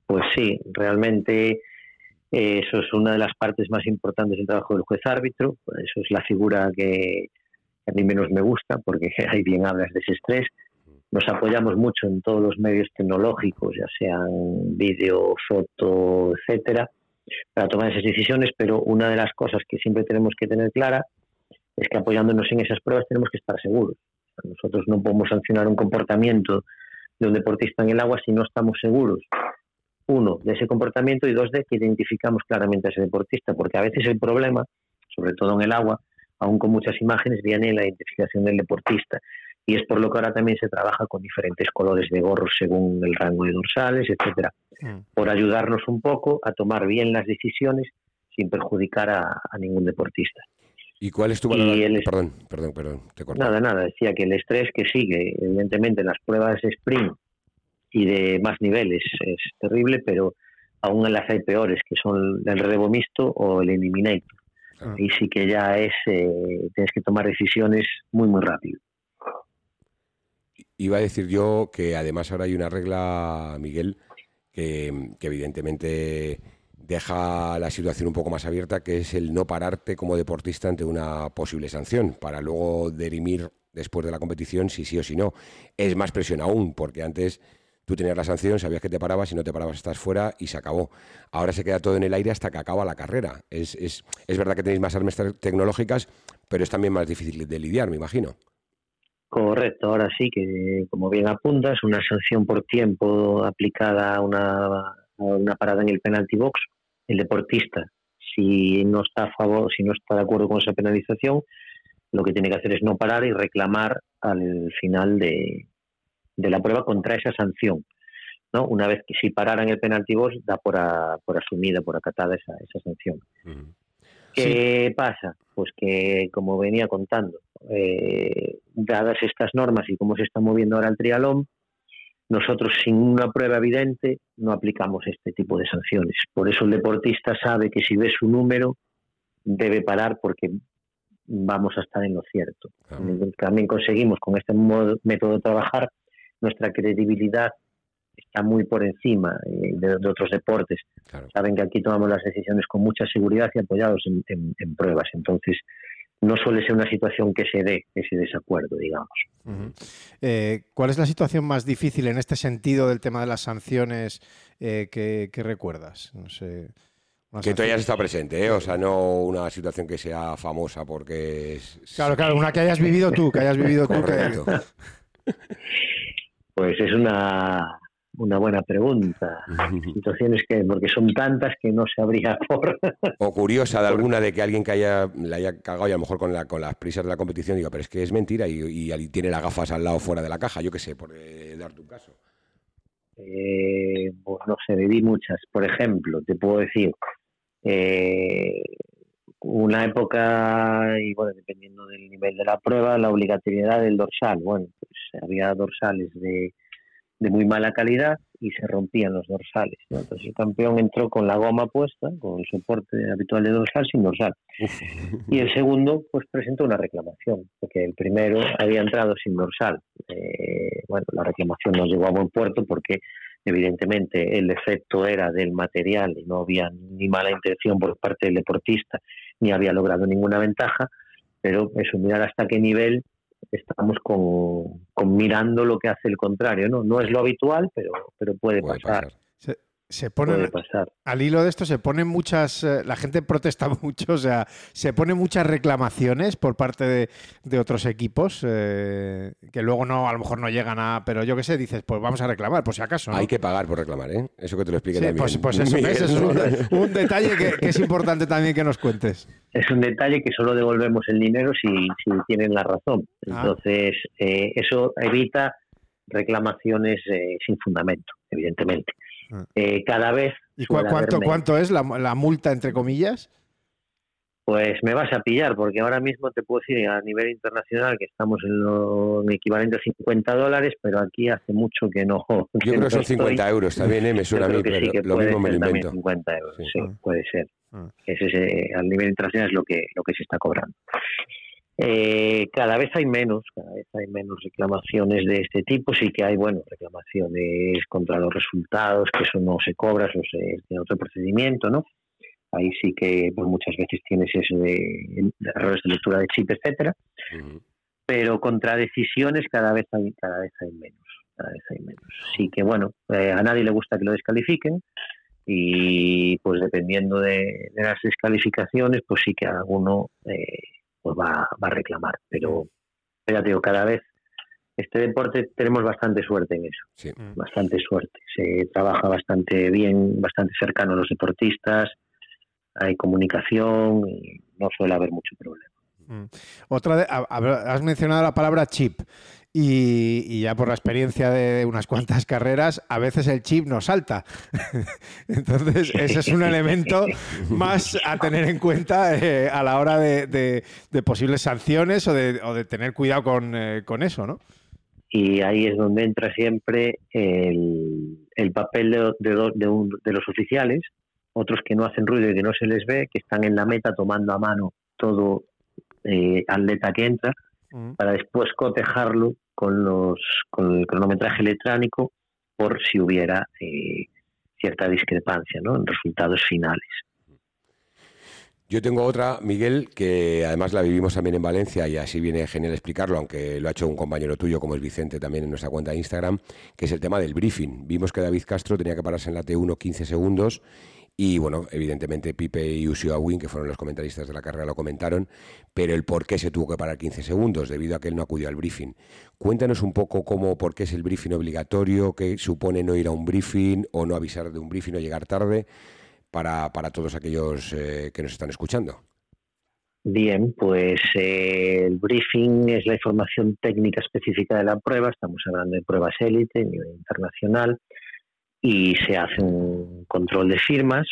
Pues sí, realmente eh, eso es una de las partes más importantes del trabajo del juez árbitro. Eso es la figura que a mí menos me gusta, porque ahí bien hablas de ese estrés. Nos apoyamos mucho en todos los medios tecnológicos, ya sean vídeo, foto, etcétera, para tomar esas decisiones, pero una de las cosas que siempre tenemos que tener clara es que apoyándonos en esas pruebas tenemos que estar seguros. Nosotros no podemos sancionar un comportamiento de un deportista en el agua si no estamos seguros, uno, de ese comportamiento y dos, de que identificamos claramente a ese deportista, porque a veces el problema, sobre todo en el agua, aún con muchas imágenes, viene en la identificación del deportista. Y es por lo que ahora también se trabaja con diferentes colores de gorros según el rango de dorsales, etcétera, mm. por ayudarnos un poco a tomar bien las decisiones sin perjudicar a, ningún deportista. ¿Y cuál es tu valor? Perdón, perdón, perdón, te Nada, nada, decía que el estrés que sigue, evidentemente, en las pruebas de sprint y de más niveles es terrible, pero aún en las hay peores, que son el relevo mixto o el eliminator. Y sí que ya es, eh, tienes que tomar decisiones muy, muy rápido. Iba a decir yo que además ahora hay una regla, Miguel, que, evidentemente deja la situación un poco más abierta, que es el no pararte como deportista ante una posible sanción, para luego derimir después de la competición si sí o si no. Es más presión aún, porque antes tú tenías la sanción, sabías que te parabas, si no te parabas estás fuera y se acabó. Ahora se queda todo en el aire hasta que acaba la carrera. Es, es, es verdad que tenéis más armas tecnológicas, pero es también más difícil de lidiar, me imagino. Correcto, ahora sí que, como bien apuntas, una sanción por tiempo aplicada a una, a una parada en el penalty box el deportista, si no está a favor, si no está de acuerdo con esa penalización, lo que tiene que hacer es no parar y reclamar al final de, la prueba contra esa sanción. ¿no? Una vez que si pararan el penalti box, da por, por asumida, por acatada esa, esa sanción. ¿Qué pasa? Pues que, como venía contando, eh, dadas estas normas y cómo se está moviendo ahora el trialón, nosotros sin una prueba evidente no aplicamos este tipo de sanciones. Por eso el deportista sabe que si ve su número debe parar porque vamos a estar en lo cierto. También conseguimos con este método de trabajar nuestra credibilidad está muy por encima eh, de, otros deportes. Saben que aquí tomamos las decisiones con mucha seguridad y apoyados en pruebas. Entonces, no suele ser una situación que se dé ese desacuerdo, digamos. Eh, ¿Cuál es la situación más difícil en este sentido del tema de las sanciones eh, que, recuerdas? No sé. Que tú hayas estado presente, ¿eh? o sea, no una situación que sea famosa porque es... Claro, claro, una que hayas vivido tú, que hayas vivido tú. Pues es una, una buena pregunta. Situaciones que, porque son tantas que no se habría por. O curiosa de alguna de que alguien que haya, le haya cagado y a lo mejor con, la, con las prisas de la competición diga, pero es que es mentira y, y, tiene las gafas al lado fuera de la caja, yo qué sé, por eh, darte un caso. Eh, pues no sé, viví muchas. Por ejemplo, te puedo decir, eh, una época, y bueno, dependiendo del nivel de la prueba, la obligatoriedad del dorsal. Bueno, pues había dorsales de de muy mala calidad y se rompían los dorsales. Entonces el campeón entró con la goma puesta, con el soporte habitual de dorsal, sin dorsal. Y el segundo, pues presentó una reclamación, porque el primero había entrado sin dorsal. Eh, bueno, la reclamación no llegó a buen puerto porque evidentemente el defecto era del material y no había ni mala intención por parte del deportista, ni había logrado ninguna ventaja, pero eso, mirar hasta qué nivel estamos con, con mirando lo que hace el contrario, ¿no? No es lo habitual, pero, pero puede, Puede pasar. pasar. Se ponen, Puede pasar. al hilo de esto se ponen muchas, eh, la gente protesta mucho, o sea, se ponen muchas reclamaciones por parte de, de otros equipos eh, que luego no, a lo mejor no llegan a, pero yo qué sé, dices, pues vamos a reclamar, por si acaso. ¿no? Hay que pagar por reclamar, ¿eh? Eso que te lo explique Sí, también. pues, pues eso, es un, un detalle que, que es importante también que nos cuentes. Es un detalle que solo devolvemos el dinero si, si tienen la razón. Ah. Entonces, eh, eso evita reclamaciones eh, sin fundamento, evidentemente. Ah. Eh, cada vez ¿Y cu- cuánto, cuánto es la, la multa, entre comillas? Pues me vas a pillar, porque ahora mismo te puedo decir a nivel internacional que estamos en lo en equivalente a 50 dólares, pero aquí hace mucho que no. Yo creo que son 50 euros también, ¿eh? Me suena a mí, que pero sí que lo puede mismo me ser lo también invento. 50 euros, Sí. sí, Ah. puede ser. Ah. Ese es, eh, a nivel internacional es lo que lo que se está cobrando. Eh, cada vez hay menos, cada vez hay menos reclamaciones de este tipo. Sí que hay, bueno, reclamaciones contra los resultados, que eso no se cobra, eso se tiene otro procedimiento, ¿no? Ahí sí que pues, muchas veces tienes eso de, de errores de lectura de chip, etcétera. Ujú. Pero contra decisiones cada vez hay, cada vez hay menos, cada vez hay menos. Sí que bueno, eh, a nadie le gusta que lo descalifiquen y pues dependiendo de, de las descalificaciones, pues sí que alguno eh, pues va, va a reclamar. Pero, pero ya te digo, cada vez este deporte tenemos bastante suerte en eso, Sí. bastante suerte. Se trabaja bastante bien, bastante cercano a los deportistas, hay comunicación y no suele haber mucho problema. Mm. Otra de- ha- ha- has mencionado la palabra chip y, y ya por la experiencia de unas cuantas carreras, a veces el chip no salta. Entonces, ese es un elemento más a tener en cuenta eh, a la hora de, de- de posibles sanciones o de, o de tener cuidado con, eh, con eso, ¿no? y ahí es donde entra siempre el, el papel de, de do- de un- de los oficiales, otros que no hacen ruido y que no se les ve, que están en la meta tomando a mano todo eh, atleta que entra, Mm. para después cotejarlo con, los, con el cronometraje electrónico por si hubiera eh, cierta discrepancia ¿no? en resultados finales. Yo tengo otra, Miguel, que además la vivimos también en Valencia y así viene genial explicarlo, aunque lo ha hecho un compañero tuyo como es Vicente también en nuestra cuenta de Instagram, que es el tema del briefing. Vimos que David Castro tenía que pararse en la T1 15 segundos y bueno, evidentemente Pipe y Usio Awin, que fueron los comentaristas de la carrera, lo comentaron, pero el por qué se tuvo que parar 15 segundos debido a que él no acudió al briefing. Cuéntanos un poco cómo, por qué es el briefing obligatorio, qué supone no ir a un briefing o no avisar de un briefing o llegar tarde para, para todos aquellos eh, que nos están escuchando. Bien, pues eh, el briefing es la información técnica específica de la prueba, estamos hablando de pruebas élite a nivel internacional y se hace un control de firmas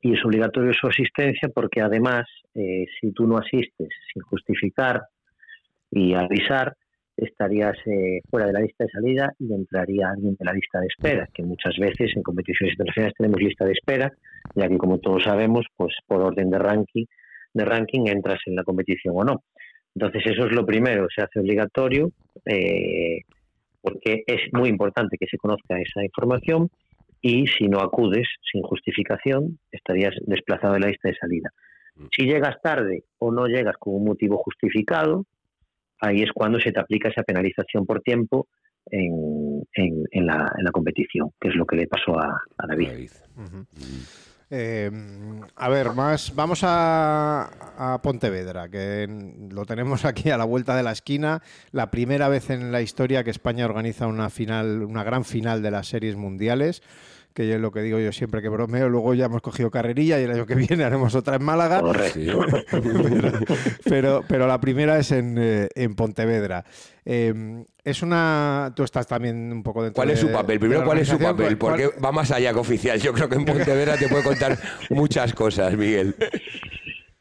y es obligatorio su asistencia porque además eh, si tú no asistes sin justificar y avisar estarías eh, fuera de la lista de salida y entraría alguien de la lista de espera, que muchas veces en competiciones internacionales tenemos lista de espera, ya que como todos sabemos, pues por orden de ranking de ranking entras en la competición o no. Entonces eso es lo primero, se hace obligatorio eh, porque es muy importante que se conozca esa información y si no acudes sin justificación estarías desplazado de la lista de salida. Si llegas tarde o no llegas con un motivo justificado, ahí es cuando se te aplica esa penalización por tiempo en, en- en la, en la competición, que es lo que le pasó a, a David. David. Eh, a ver, más vamos a, a Pontevedra, que lo tenemos aquí a la vuelta de la esquina. La primera vez en la historia que España organiza una final, una gran final de las series mundiales. Que es lo que digo yo siempre que bromeo. Luego ya hemos cogido carrerilla y el año que viene haremos otra en Málaga. Sí. pero, pero la primera es en, eh, en Pontevedra. Eh, es una. Tú estás también un poco dentro ¿Cuál es de- su papel? de Primero, ¿cuál es su papel? ¿Cuál- Porque va más allá que oficial. Yo creo que en Pontevedra te puede contar muchas cosas, Miguel.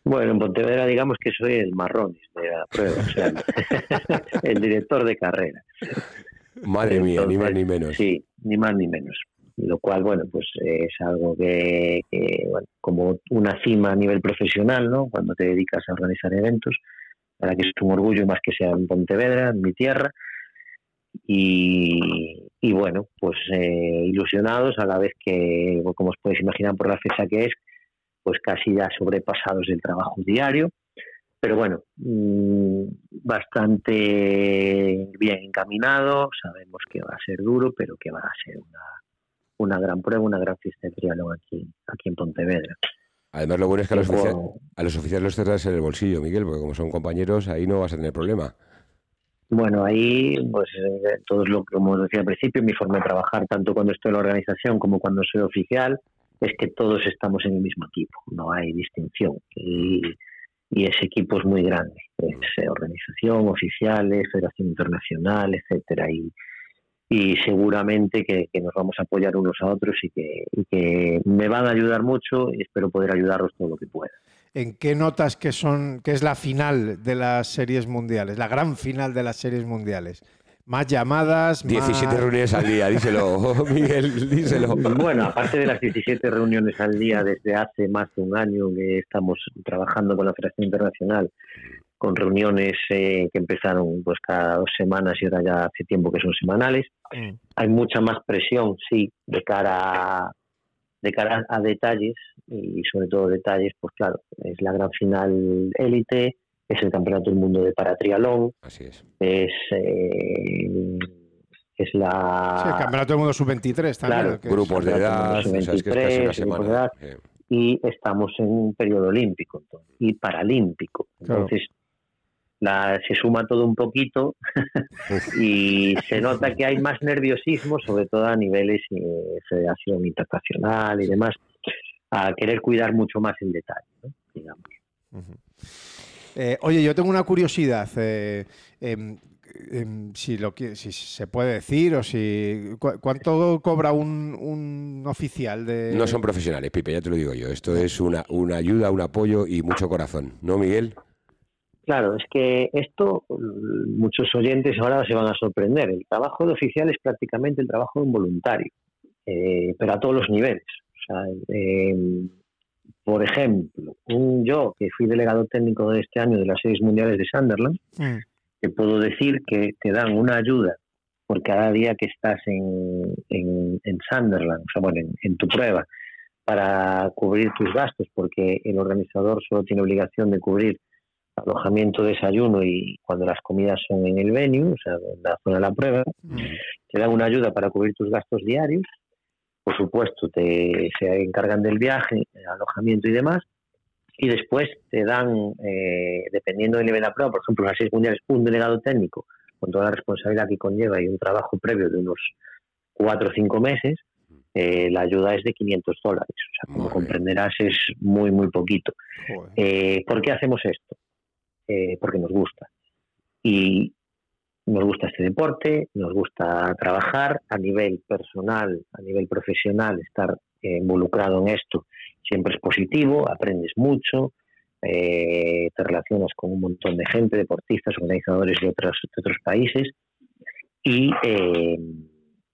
Bueno, en Pontevedra digamos que soy el marrón de la prueba, o sea, el director de carrera. Madre mía, ni más ni menos. Sí, ni más ni menos. Lo cual, bueno, pues es algo que, que, bueno, como una cima a nivel profesional, ¿no? Cuando te dedicas a organizar eventos, para que es un orgullo más que sea en Pontevedra, en mi tierra. Y, y bueno, pues eh, ilusionados a la vez que, como os podéis imaginar por la fecha que es, pues casi ya sobrepasados del trabajo diario. pero bueno, mm, bastante bien encaminado. Sabemos que va a ser duro, pero que va a ser una, una gran prueba, una gran fiesta de triatlón aquí, aquí en Pontevedra. Además, lo bueno es que a los, oficiales, a los oficiales los tendrás en el bolsillo, Miguel, porque como son compañeros, ahí no vas a tener problema. Bueno, ahí, pues, eh, todo lo como decía al principio, mi forma de trabajar, tanto cuando estoy en la organización como cuando soy oficial, es que todos estamos en el mismo equipo, no hay distinción. Y, ese equipo es muy grande, es eh, organización, oficiales, federación internacional, etcétera. Y, y seguramente que, nos vamos a apoyar unos a otros y que, me van a ayudar mucho y espero poder ayudarlos todo lo que pueda. ¿En qué notas que son que es la final de las series mundiales, la gran final de las series mundiales? Más llamadas, 17 reuniones al día, díselo, Miguel, díselo. Bueno, aparte de las 17 reuniones al día desde hace más de un año que estamos trabajando con la Federación Internacional con reuniones eh, que empezaron pues cada dos semanas y ahora ya hace tiempo que son semanales. Mm. Hay mucha más presión, sí, de cara a, de cara a detalles y sobre todo detalles, pues claro, es la gran final élite, es el campeonato del mundo de paratrialón, así es, es eh, es la sí, el campeonato del mundo sub 23 también, claro, grupos de edad, y estamos en un periodo olímpico y paralímpico. Entonces, la, se suma todo un poquito y se nota que hay más nerviosismo, sobre todo a niveles de federación internacional y demás, a querer cuidar mucho más el detalle, digamos. Eh, oye, yo tengo una curiosidad. Eh, em, em, si, lo, si se puede decir o si cuánto cobra un, un, oficial de no son profesionales Pipe ya te lo digo yo esto es una, una ayuda un apoyo y mucho corazón no Miguel Claro, es que esto muchos oyentes ahora se van a sorprender. El trabajo de oficial es prácticamente el trabajo de un voluntario, eh, pero a todos los niveles. Em, por ejemplo, un yo que fui delegado técnico de este año de las seis mundiales de Sunderland, mm. te puedo decir que te dan una ayuda por cada día que estás en, en, Sunderland, o sea, bueno, en tu prueba, para cubrir tus gastos, porque el organizador solo tiene obligación de cubrir alojamiento, desayuno y cuando las comidas son en el venue, o sea, en la zona de la prueba, te dan una ayuda para cubrir tus gastos diarios. Por supuesto, te, se encargan del viaje, alojamiento y demás. Y después te dan, eh, dependiendo del nivel de la prueba, por ejemplo, las seis mundiales, un delegado técnico con toda la responsabilidad que conlleva y un trabajo previo de unos cuatro o cinco meses, eh, la ayuda es de 500 dólares. O sea, como comprenderás, es muy, muy poquito. Eh, ¿Por qué hacemos esto? Eh, porque nos gusta. Y nos gusta este deporte, nos gusta trabajar a nivel personal, a nivel profesional, estar eh, involucrado en esto siempre es positivo, aprendes mucho, eh, te relacionas con un montón de gente, deportistas, organizadores de otros, otros países y,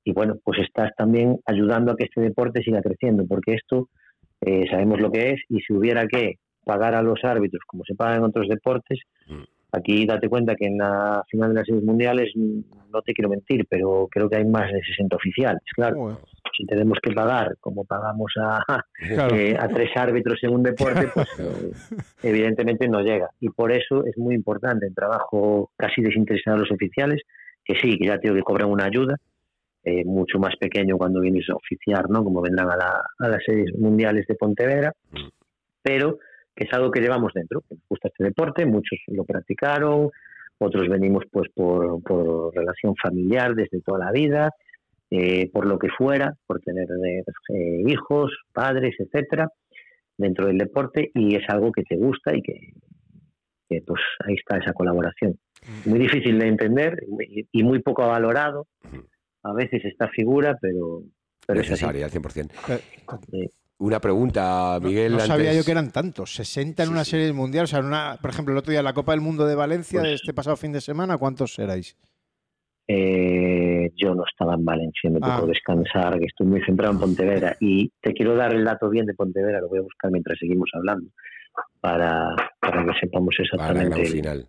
y bueno, pues estás también ayudando a que este deporte siga creciendo, porque esto sabemos lo que es y si hubiera que pagar a los árbitros como se paga en otros deportes. Mm. Aquí date cuenta que en la final de las series mundiales, no te quiero mentir, pero creo que hay más de 60 oficiales, claro. Si tenemos que pagar como pagamos a, eh, a tres árbitros en un deporte, pues eh, evidentemente no llega. Y por eso es muy importante el trabajo casi desinteresado de los oficiales, que sí, que ya tengo que cobran una ayuda, eh, mucho más pequeño cuando vienes a oficiar, ¿no? Como vendrán a, la, a las series mundiales de Pontevedra, mm. pero que es algo que llevamos dentro, que nos gusta este deporte, muchos lo practicaron, otros venimos pues por, por relación familiar desde toda la vida, eh, por lo que fuera, por tener eh, hijos, padres, etcétera, dentro del deporte y es algo que te gusta y que, pues ahí está esa colaboración. Muy difícil de entender y, muy poco valorado. A veces esta figura, pero, pero necesaria al 100%. Una pregunta, Miguel. No, sabía yo que eran tantos, 60 en una serie mundial. O sea, una, por ejemplo, el otro día la Copa del Mundo de Valencia, de pues este pasado fin de semana, ¿cuántos erais? Eh, yo no estaba en Valencia, me tocó ah. descansar, que estoy muy centrado en Pontevedra. Y te quiero dar el dato bien de Pontevedra, lo voy a buscar mientras seguimos hablando, para, para que sepamos exactamente. el final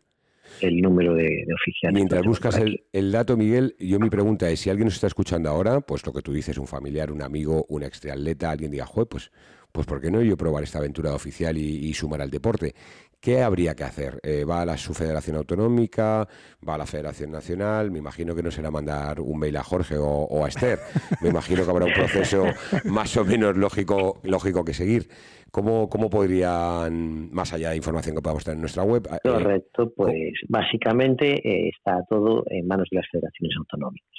el número de, oficiales. Mientras buscas el, dato, Miguel, yo mi pregunta es, si alguien nos está escuchando ahora, pues lo que tú dices, un familiar, un amigo, un extriatleta, alguien diga, joder, pues, pues ¿por qué no yo probar esta aventura oficial y, sumar al deporte? ¿Qué habría que hacer? Eh, ¿Va a la, su federación autonómica? ¿Va a la federación nacional? Me imagino que no será mandar un mail a Jorge o, a Esther. Me imagino que habrá un proceso más o menos lógico, lógico que seguir. ¿Cómo, ¿Cómo podrían, más allá de información que podamos tener en nuestra web? Eh, Correcto, pues básicamente eh, está todo en manos de las federaciones autonómicas.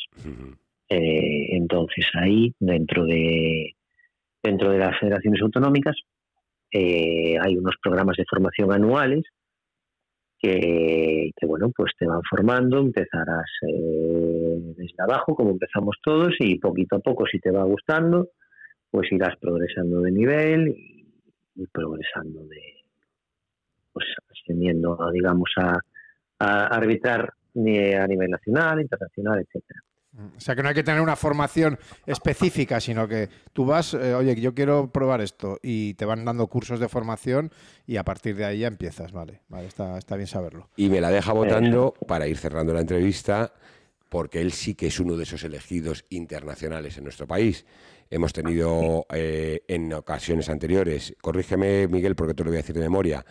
entonces ahí, dentro de, dentro de las federaciones autonómicas, eh, hay unos programas de formación anuales que, bueno, pues te van formando, empezarás eh, desde abajo, como empezamos todos, y poquito a poco, si te va gustando, pues irás progresando de nivel y, progresando de, pues ascendiendo, digamos, a, a arbitrar a nivel nacional, internacional, etcétera. O sea que no hay que tener una formación específica, sino que tú vas, eh, oye, yo quiero probar esto y te van dando cursos de formación y a partir de ahí ya empiezas, vale, vale, está, está bien saberlo. Y me la deja votando para ir cerrando la entrevista, porque él sí que es uno de esos elegidos internacionales en nuestro país. Hemos tenido eh, en ocasiones anteriores, corrígeme Miguel porque te lo voy a decir de memoria,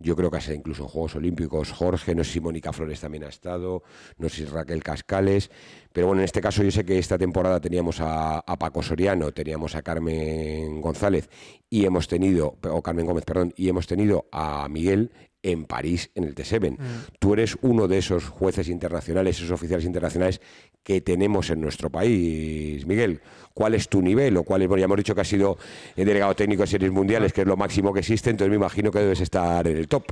yo creo que ha sido incluso en Juegos Olímpicos. Jorge, no sé si Mónica Flores también ha estado, no sé si Raquel Cascales, pero bueno, en este caso yo sé que esta temporada teníamos a, Paco Soriano, teníamos a Carmen González y hemos tenido, o Carmen Gómez, perdón, y hemos tenido a Miguel en París en el T7. Mm. Tú eres uno de esos jueces internacionales, esos oficiales internacionales que tenemos en nuestro país, Miguel. ¿Cuál es tu nivel? O cuál es, bueno, ya hemos dicho que has sido delegado técnico de series mundiales, que es lo máximo que existe, entonces me imagino que debes estar en el top.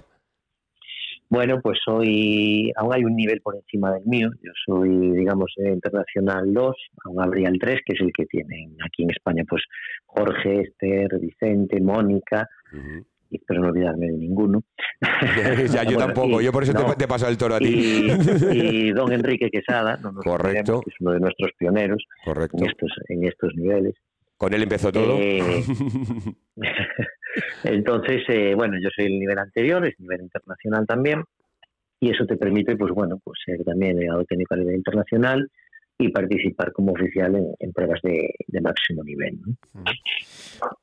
Bueno, pues soy, aún hay un nivel por encima del mío. Yo soy, digamos, internacional 2, aún habría el 3, que es el que tienen aquí en España, pues Jorge, Esther, Vicente, Mónica, y espero no olvidarme de ninguno. ya, yo tampoco, yo por eso te, paso el toro a ti. Y, don Enrique Quesada, Correcto. que es uno de nuestros pioneros Correcto. En, estos, en estos niveles. ¿Con él empezó todo? Eh, entonces, eh, bueno, yo soy el nivel anterior, es nivel internacional también, y eso te permite, pues bueno, pues ser también delegado técnico a nivel internacional y participar como oficial en, pruebas de, máximo nivel.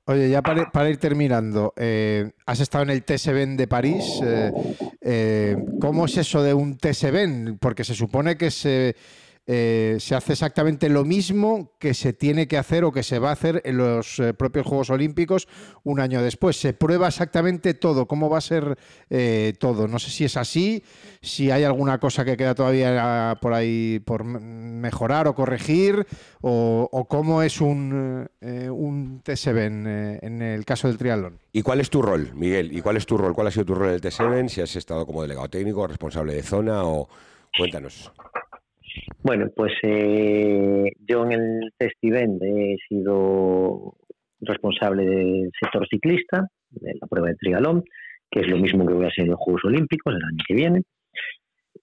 Oye, ya para, ir terminando, eh, has estado en el TSBN de París. Eh, ¿Cómo es eso de un TSBN? Porque se supone que se eh, se hace exactamente lo mismo que se tiene que hacer o que se va a hacer en los eh, propios Juegos Olímpicos un año después. Se prueba exactamente todo, cómo va a ser eh, todo. No sé si es así, si hay alguna cosa que queda todavía por ahí por mejorar o corregir, o, cómo es un, un TSB en, el caso del triatlón. ¿Y cuál es tu rol, Miguel? ¿Y cuál es tu rol? ¿Cuál ha sido tu rol en el TSB? Si has estado como delegado técnico, responsable de zona o... Cuéntanos. Bueno, pues eh, yo en el festival he sido responsable del sector ciclista, de la prueba de triatlón, que es lo mismo que voy a hacer en los Juegos Olímpicos el año que viene.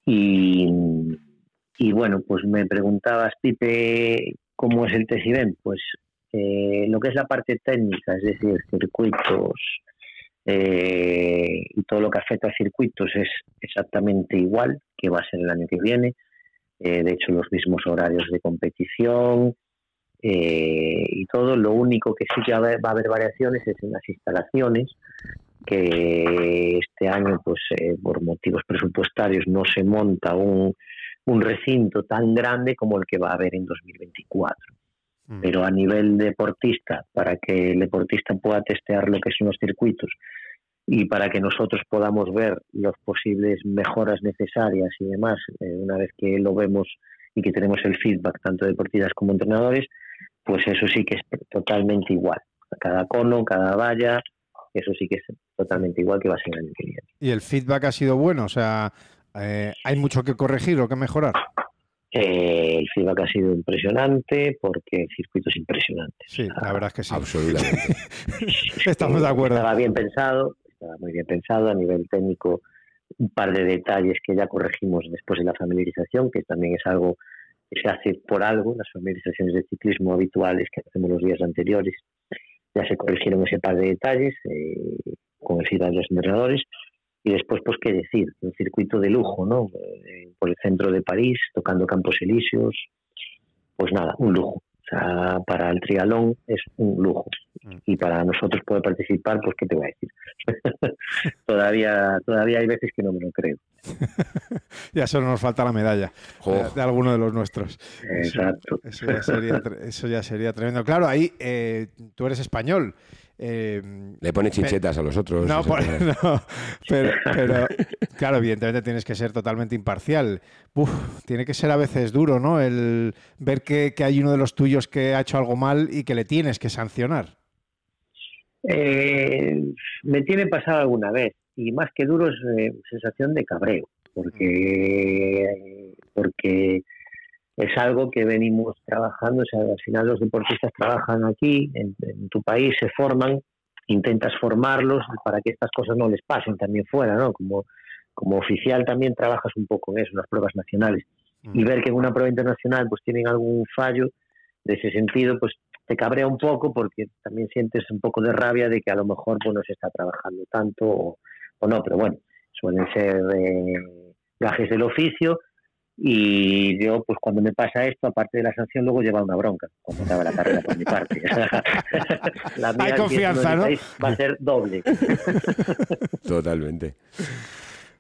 Y, bueno, pues me preguntabas, Pipe, ¿cómo es el TESIVEN? Pues eh, lo que es la parte técnica, es decir, circuitos eh, y todo lo que afecta a circuitos es exactamente igual que va a ser el año que viene. Eh, de hecho los mismos horarios de competición eh, y todo. Lo único que sí que va a, haber, variaciones es en las instalaciones, que este año, pues eh, por motivos presupuestarios, no se monta un, un recinto tan grande como el que va a haber en 2024 mm. pero a nivel deportista, para que el deportista pueda testear lo que son los circuitos y para que nosotros podamos ver las posibles mejoras necesarias y demás, eh, una vez que lo vemos y que tenemos el feedback tanto de deportistas como entrenadores, pues eso sí que es totalmente igual. Cada cono, cada valla, eso sí que es totalmente igual que va a ser el año que viene. ¿Y el feedback ha sido bueno? O sea, eh, ¿hay mucho que corregir o que mejorar? Eh, el feedback ha sido impresionante porque el circuito es impresionante. Sí, la verdad es que sí. Absolutamente. Estamos de acuerdo. Estaba bien pensado, muy bien pensado a nivel técnico un par de detalles que ya corregimos después de la familiarización, que también es algo que se hace por algo, las familiarizaciones de ciclismo habituales que hacemos los días anteriores, ya se corrigieron ese par de detalles eh, con el de los entrenadores, y después, pues qué decir, un circuito de lujo, ¿no? Eh, por el centro de París, tocando Campos Elíseos, pues nada, un lujo. O sea, para el trialón es un lujo. Mm. Y para nosotros poder participar, pues qué te voy a decir. todavía, todavía hay veces que no me lo creo. ya solo nos falta la medalla de, alguno de los nuestros. Exacto. Eso, ya, sería, tremendo. Claro, ahí eh, tú eres español. Eh, Le pone chinchetas a los otros. No, pero, claro, evidentemente tienes que ser totalmente imparcial. tiene que ser a veces duro, ¿no? El ver que, hay uno de los tuyos que ha hecho algo mal y que le tienes que sancionar. Eh, me tiene pasado alguna vez y más que duro es eh, sensación de cabreo, porque, porque es algo que venimos trabajando, o sea, al final los deportistas trabajan aquí, en, tu país se forman, intentas formarlos para que estas cosas no les pasen también fuera, ¿no? Como, como oficial también trabajas un poco en eso, en las pruebas nacionales. Y ver que en una prueba internacional pues tienen algún fallo de ese sentido, pues te cabrea un poco porque también sientes un poco de rabia de que a lo mejor pues, no se está trabajando tanto o, no, pero bueno, suelen ser eh, gajes del oficio y yo, pues cuando me pasa esto, aparte de la sanción, luego lleva una bronca, cuando acaba la carrera por mi parte. la Hay confianza, ¿no? Va a ser doble. Totalmente.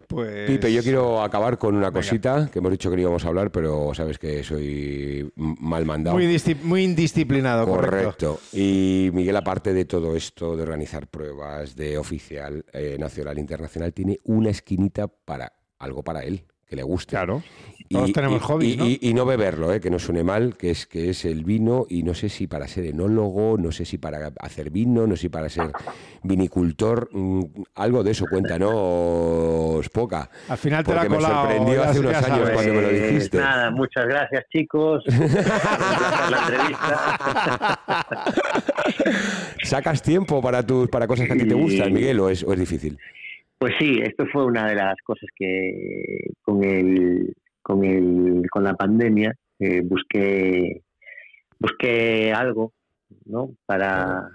Pues... Pipe, yo quiero acabar con una cosita que hemos dicho que no íbamos a hablar, pero sabes que soy mal mandado. Muy, muy indisciplinado, correcto. Y Miguel, aparte de todo esto, de organizar pruebas, de oficial, eh, nacional, internacional, tiene una esquinita para algo para él que le guste. Claro. Todos y, tenemos hobby, ¿no? Y, no beberlo, ¿eh? que no suene mal, que es, que es el vino, y no sé si para ser enólogo, no sé si para hacer vino, no sé si para ser vinicultor, mm, algo de eso cuenta, ¿no? Es poca. Al final te la me sorprendió hace unos años cuando me lo dijiste. nada, muchas gracias, chicos. la entrevista. ¿Sacas tiempo para tus para cosas que a ti te gustan, Miguel, o es, o es difícil? Pues sí, esto fue una de las cosas que con el con el con la pandemia eh, busqué busqué algo, ¿no? Para,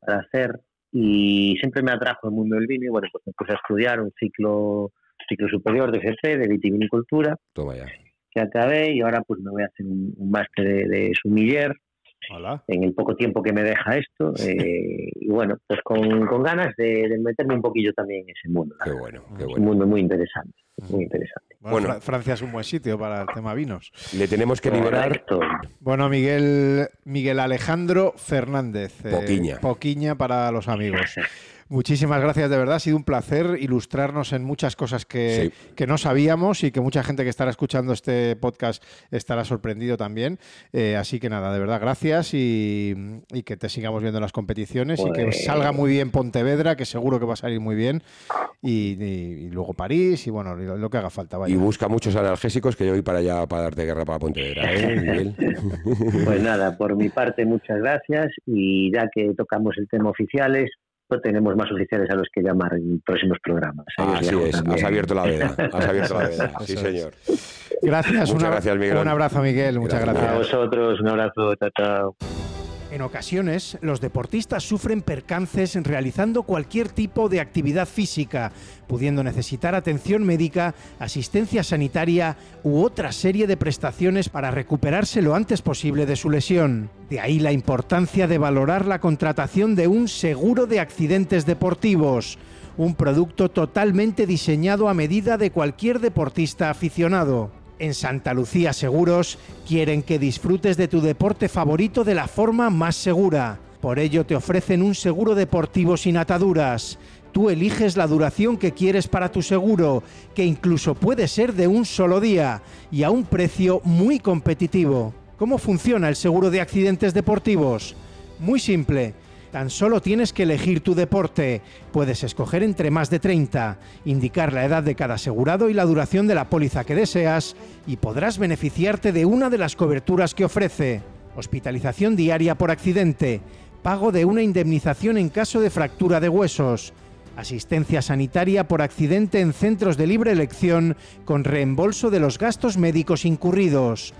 para hacer y siempre me atrajo el mundo del vino y bueno, pues me puse a estudiar un ciclo ciclo superior de GC, de vitivinicultura. Toma ya. Que acabé y ahora pues me voy a hacer un, máster de, de sumiller en el poco tiempo que me deja esto. Eh, y bueno, pues con, con ganas de, meterme un poquillo también en ese mundo. Qué bueno, qué bueno. Es un mundo muy interesante, muy interesante. Bueno, Francia es un buen sitio para el tema vinos. Le tenemos que liberar. Bueno, Miguel, Miguel Alejandro Fernández. Eh, Poquiña. Poquiña para los amigos. Muchísimas gracias, de verdad. Ha sido un placer ilustrarnos en muchas cosas que, no sabíamos y que mucha gente que estará escuchando este podcast estará sorprendido también. Eh, así que nada, de verdad, gracias y, que te sigamos viendo en las competiciones y que pues salga muy bien Pontevedra, que seguro que va a salir muy bien. Y, luego París y bueno, lo, que haga falta. Y busca muchos analgésicos que yo voy para allá para darte guerra para Pontevedra. ¿eh, pues nada, por mi parte, muchas gracias y ya que tocamos el tema oficiales, tenemos más oficiales a los que llamar en próximos programas. Ah, así es, has abierto la veda. Has abierto la veda. Sí, señor. Gracias, Muchas gracias, Miguel. Un abrazo, Miguel. Muchas gracias. gracias. A vosotros, un abrazo. Chao, chao. En ocasiones, los deportistas sufren percances realizando cualquier tipo de actividad física, pudiendo necesitar atención médica, asistencia sanitaria u otra serie de prestaciones para recuperarse lo antes posible de su lesión. De ahí la importancia de valorar la contratación de un seguro de accidentes deportivos, un producto totalmente diseñado a medida de cualquier deportista aficionado. En Santa Lucía Seguros quieren que disfrutes de tu deporte favorito de la forma más segura. Por ello te ofrecen un seguro deportivo sin ataduras. Tú eliges la duración que quieres para tu seguro, que incluso puede ser de un solo día y a un precio muy competitivo. ¿Cómo funciona el seguro de accidentes deportivos? Muy simple Tan solo tienes que elegir tu deporte. Puedes escoger entre más de 30, indicar la edad de cada asegurado y la duración de la póliza que deseas y podrás beneficiarte de una de las coberturas que ofrece. Hospitalización diaria por accidente, pago de una indemnización en caso de fractura de huesos, asistencia sanitaria por accidente en centros de libre elección con reembolso de los gastos médicos incurridos,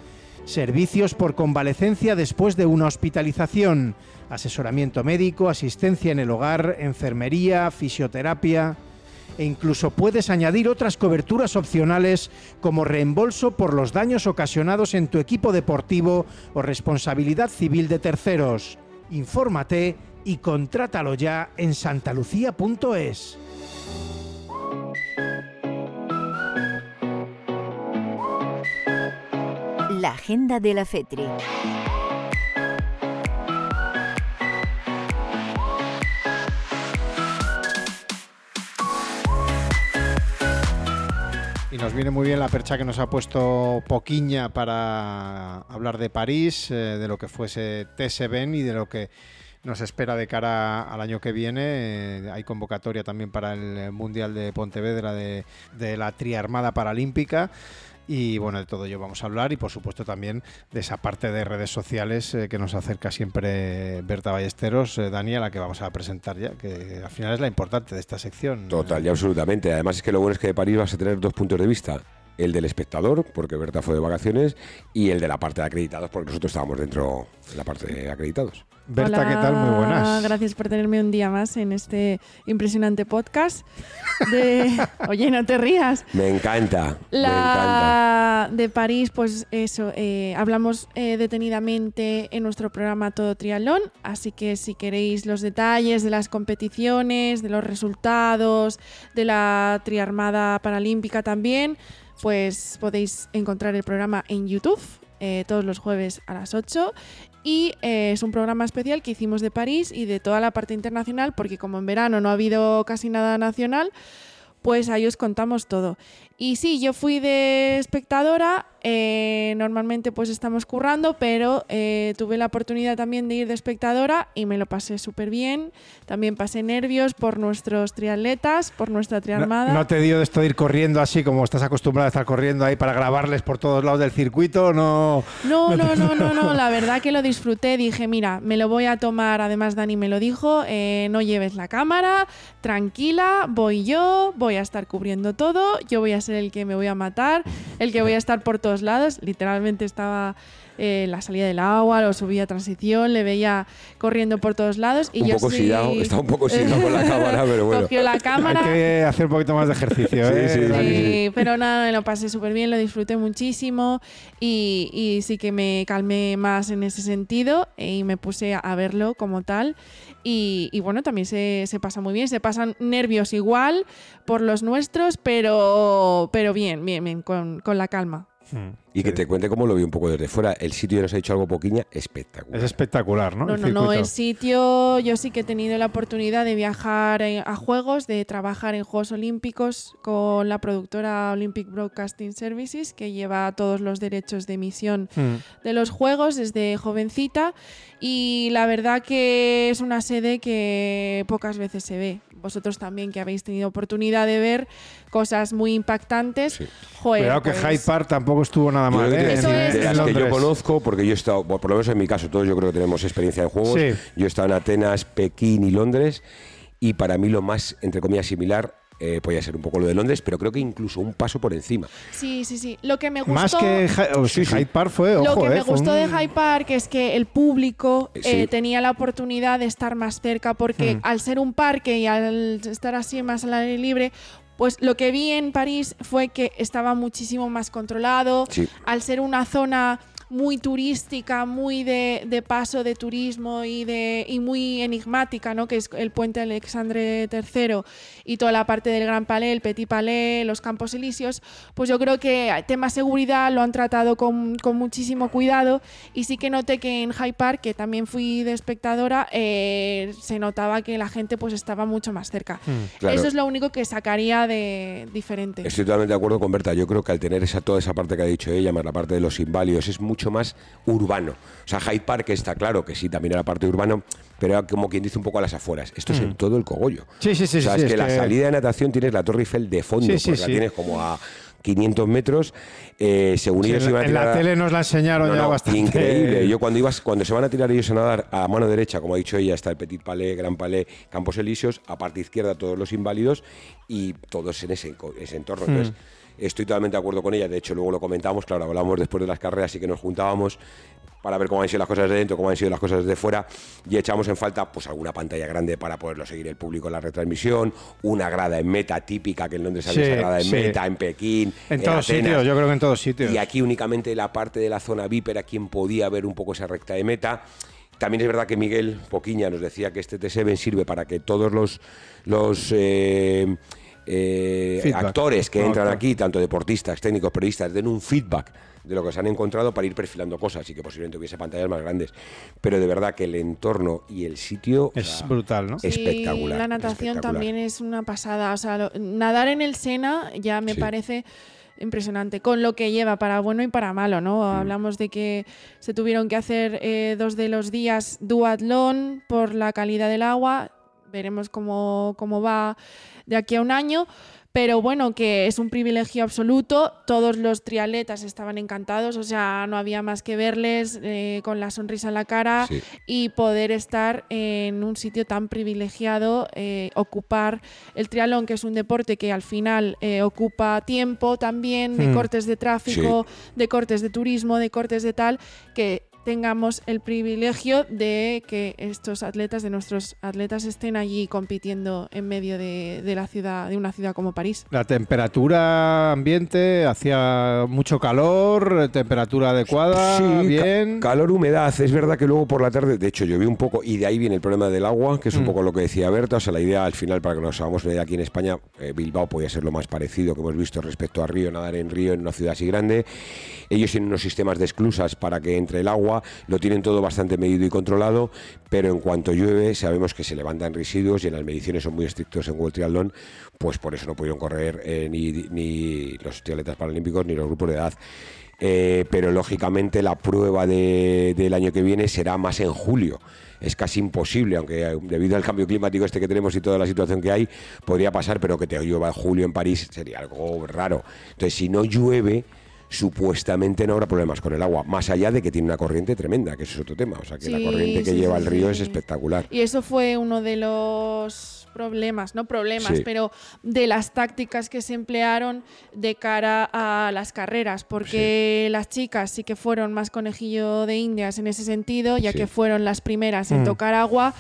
servicios por convalecencia después de una hospitalización, asesoramiento médico, asistencia en el hogar, enfermería, fisioterapia e incluso puedes añadir otras coberturas opcionales como reembolso por los daños ocasionados en tu equipo deportivo o responsabilidad civil de terceros. Infórmate y contrátalo ya en santalucía.es. La agenda de la FETRI. Y nos viene muy bien la percha que nos ha puesto Poquiña para hablar de París, eh, de lo que fuese TSBN y de lo que nos espera de cara al año que viene. Eh, hay convocatoria también para el Mundial de Pontevedra de, de la Triarmada Paralímpica. Y bueno, de todo ello vamos a hablar y por supuesto también de esa parte de redes sociales eh, que nos acerca siempre Berta Ballesteros, eh, Dani, a la que vamos a presentar ya, que al final es la importante de esta sección. Total y absolutamente. Además es que lo bueno es que de París vas a tener dos puntos de vista. El del espectador, porque Berta fue de vacaciones, y el de la parte de acreditados, porque nosotros estábamos dentro de la parte de acreditados. Berta, Hola, ¿qué tal? Muy buenas. Gracias por tenerme un día más en este impresionante podcast. De... Oye, no te rías. Me encanta, me encanta. La de París, pues eso, eh, hablamos eh, detenidamente en nuestro programa Todo Triatlón, así que si queréis los detalles de las competiciones, de los resultados, de la Triarmada Paralímpica también, pues podéis encontrar el programa en YouTube. eh, todos los jueves a las 8 y eh, es un programa especial que hicimos de París y de toda la parte internacional porque como en verano no ha habido casi nada nacional pues ahí os contamos todo. Y sí, yo fui de espectadora, eh, normalmente pues estamos currando, pero eh, tuve la oportunidad también de ir de espectadora y me lo pasé súper bien. También pasé nervios por nuestros triatletas, por nuestra No, triarmada. no te dio esto de ir corriendo así como estás acostumbrada a estar corriendo ahí para grabarles por todos lados del circuito? No. No, no, no, no, no, la verdad que lo disfruté. Dije, mira, me lo voy a tomar, además Dani me lo dijo, eh, no lleves la cámara, tranquila, voy yo, voy a estar cubriendo todo, yo voy a ser el que me voy a matar, el que voy a estar por todos lados. Literalmente estaba eh, la salida del agua, lo subía a transición, le veía corriendo por todos lados. Y Un yo poco sí- está un poco oxidado con la cámara, pero bueno. Cogió la Hay cámara. que hacer un poquito más de ejercicio, Sí, ¿eh? sí, pero nada, me lo pasé súper bien, lo disfruté muchísimo y, y sí que me calmé más en ese sentido y me puse a verlo como tal. Y, y bueno, también se, se pasa muy bien, se pasan nervios igual por los nuestros, pero, pero bien, bien, bien, con, con la calma. Hmm. Y que te cuente cómo lo vi un poco desde fuera. El sitio nos ha dicho algo poquiña espectacular. Es espectacular, ¿no? No, El no, no, el sitio, yo sí que he tenido la oportunidad de viajar eh, a Juegos, de trabajar en Juegos Olímpicos con la productora Olympic Broadcasting Services, que lleva todos los derechos de emisión Hmm. de los Juegos desde jovencita. Y la verdad que es una sede que pocas veces se ve. Vosotros también que habéis tenido oportunidad de ver cosas muy impactantes. Sí. Joder, Cuidado que pues- Hyde Park tampoco estuvo nada Yo mal, que ¿eh? Eso En- es- de las que yo conozco, porque yo he estado, bueno, por lo menos en mi caso, todos yo creo que tenemos experiencia en juegos. Sí. Yo he estado en Atenas, Pekín y Londres, y para mí lo más, entre comillas, similar eh, podía ser un poco lo de Londres, pero creo que incluso un paso por encima. Sí, sí, sí. Lo que me gustó... Más que Hy- o sí, Sí, sí. Hyde Park fue, Lo ojo, que ¿eh? me Fue gustó un- de Hyde Park es que el público Sí. eh, tenía la oportunidad de estar más cerca, porque Hmm. al ser un parque y al estar así más al aire libre, pues lo que vi en París fue que estaba muchísimo más controlado. Sí. Al ser una zona muy turística, muy de, de paso de turismo y, de, y muy enigmática, ¿no? que es el puente Alexandre III y toda la parte del Gran Palais, el Petit Palais, los Campos Elíseos, pues yo creo que tema seguridad lo han tratado con, con muchísimo cuidado y sí que noté que en Hyde Park, que también fui de espectadora, eh, se notaba que la gente pues estaba mucho más cerca. Hmm. Claro. Eso es lo único que sacaría de diferente. Estoy totalmente de acuerdo con Berta. Yo creo que al tener esa, toda esa parte que ha dicho ella, más la parte de los inválidos, es mucho más urbano. O sea, Hyde Park está claro que sí, también era parte urbano, pero era como quien dice un poco a las afueras. Esto es en todo el cogollo. Sí, sí, sí, O sea, sí, es es que la salida de natación tienes la Torre Eiffel de fondo, Sí, sí, porque la tienes como a 500 metros. Eh, según Sí, ellos en, iban a en la tirar tele nos la enseñaron No, ya no, bastante. Increíble. Yo cuando ibas, cuando se van a tirar ellos a nadar a mano derecha, como ha dicho ella, está el Petit Palais, Gran Palais, Campos Elíseos, a parte izquierda todos los inválidos y todos en ese, entorno. Entonces, estoy totalmente de acuerdo con ella. De hecho, luego lo comentamos, claro, hablamos después de las carreras y que nos juntábamos para ver cómo han sido las cosas de dentro, cómo han sido las cosas de fuera y echamos en falta pues alguna pantalla grande para poderlo seguir el público en la retransmisión, una grada en meta típica que en Londres había Sí, esa grada en sí. meta, en Pekín, En todos Atenas. sitios, yo creo que en todos sitios. Y aquí únicamente la parte de la zona VIP era quien podía ver un poco esa recta de meta. También es verdad que Miguel Poquiña nos decía que este T7 sirve para que todos los, los eh, eh, actores que Ah, entran claro. aquí, tanto deportistas, técnicos, periodistas, den un feedback de lo que se han encontrado para ir perfilando cosas y que posiblemente hubiese pantallas más grandes. Pero de verdad que el entorno y el sitio o Es sea, brutal, ¿no? es- espectacular, la natación espectacular. también es una pasada. O sea, lo- nadar en el Sena ya me Sí. parece impresionante, con lo que lleva para bueno y para malo, ¿no? Mm. Hablamos de que se tuvieron que hacer eh, dos de los días duatlón por la calidad del agua. Veremos cómo, cómo va de aquí a un año. Pero bueno, que es un privilegio absoluto. Todos los triatletas estaban encantados, o sea, no había más que verles eh, con la sonrisa en la cara Sí. y poder estar en un sitio tan privilegiado, eh, ocupar el triatlón, que es un deporte que al final eh, ocupa tiempo también de Hmm. cortes de tráfico, de cortes de turismo, de cortes de tal, que tengamos el privilegio de que estos atletas, de nuestros atletas, estén allí compitiendo en medio de, de la ciudad, de una ciudad como París. La temperatura ambiente, hacía mucho calor, temperatura adecuada, Sí, ca- bien. calor, humedad. Es verdad que luego por la tarde, de hecho, llovió un poco y de ahí viene el problema del agua, que es un Mm. poco lo que decía Berta. O sea, la idea al final, para que nos hagamos una idea aquí en España, eh, Bilbao podía ser lo más parecido que hemos visto respecto a Río, nadar en Río, en una ciudad así grande. Ellos tienen unos sistemas de esclusas para que entre el agua, lo tienen todo bastante medido y controlado, pero en cuanto llueve sabemos que se levantan residuos y en las mediciones son muy estrictos en World Triathlon, pues por eso no pudieron correr eh, ni, los triatletas paralímpicos ni los grupos de edad. Eh, pero lógicamente la prueba de- del año que viene será más en julio. Es casi imposible, aunque eh, debido al cambio climático este que tenemos y toda la situación que hay, podría pasar, pero que te llueva en julio en París sería algo raro. Entonces, si no llueve, supuestamente no habrá problemas con el agua, más allá de que tiene una corriente tremenda, que eso es otro tema. O sea, que la Sí, corriente que sí, lleva sí, el río sí. es espectacular. Y eso fue uno de los problemas, no problemas, Sí. pero de las tácticas que se emplearon de cara a las carreras, porque las chicas sí que fueron más conejillo de indias en ese sentido, ya Sí. que fueron las primeras en Mm. tocar agua.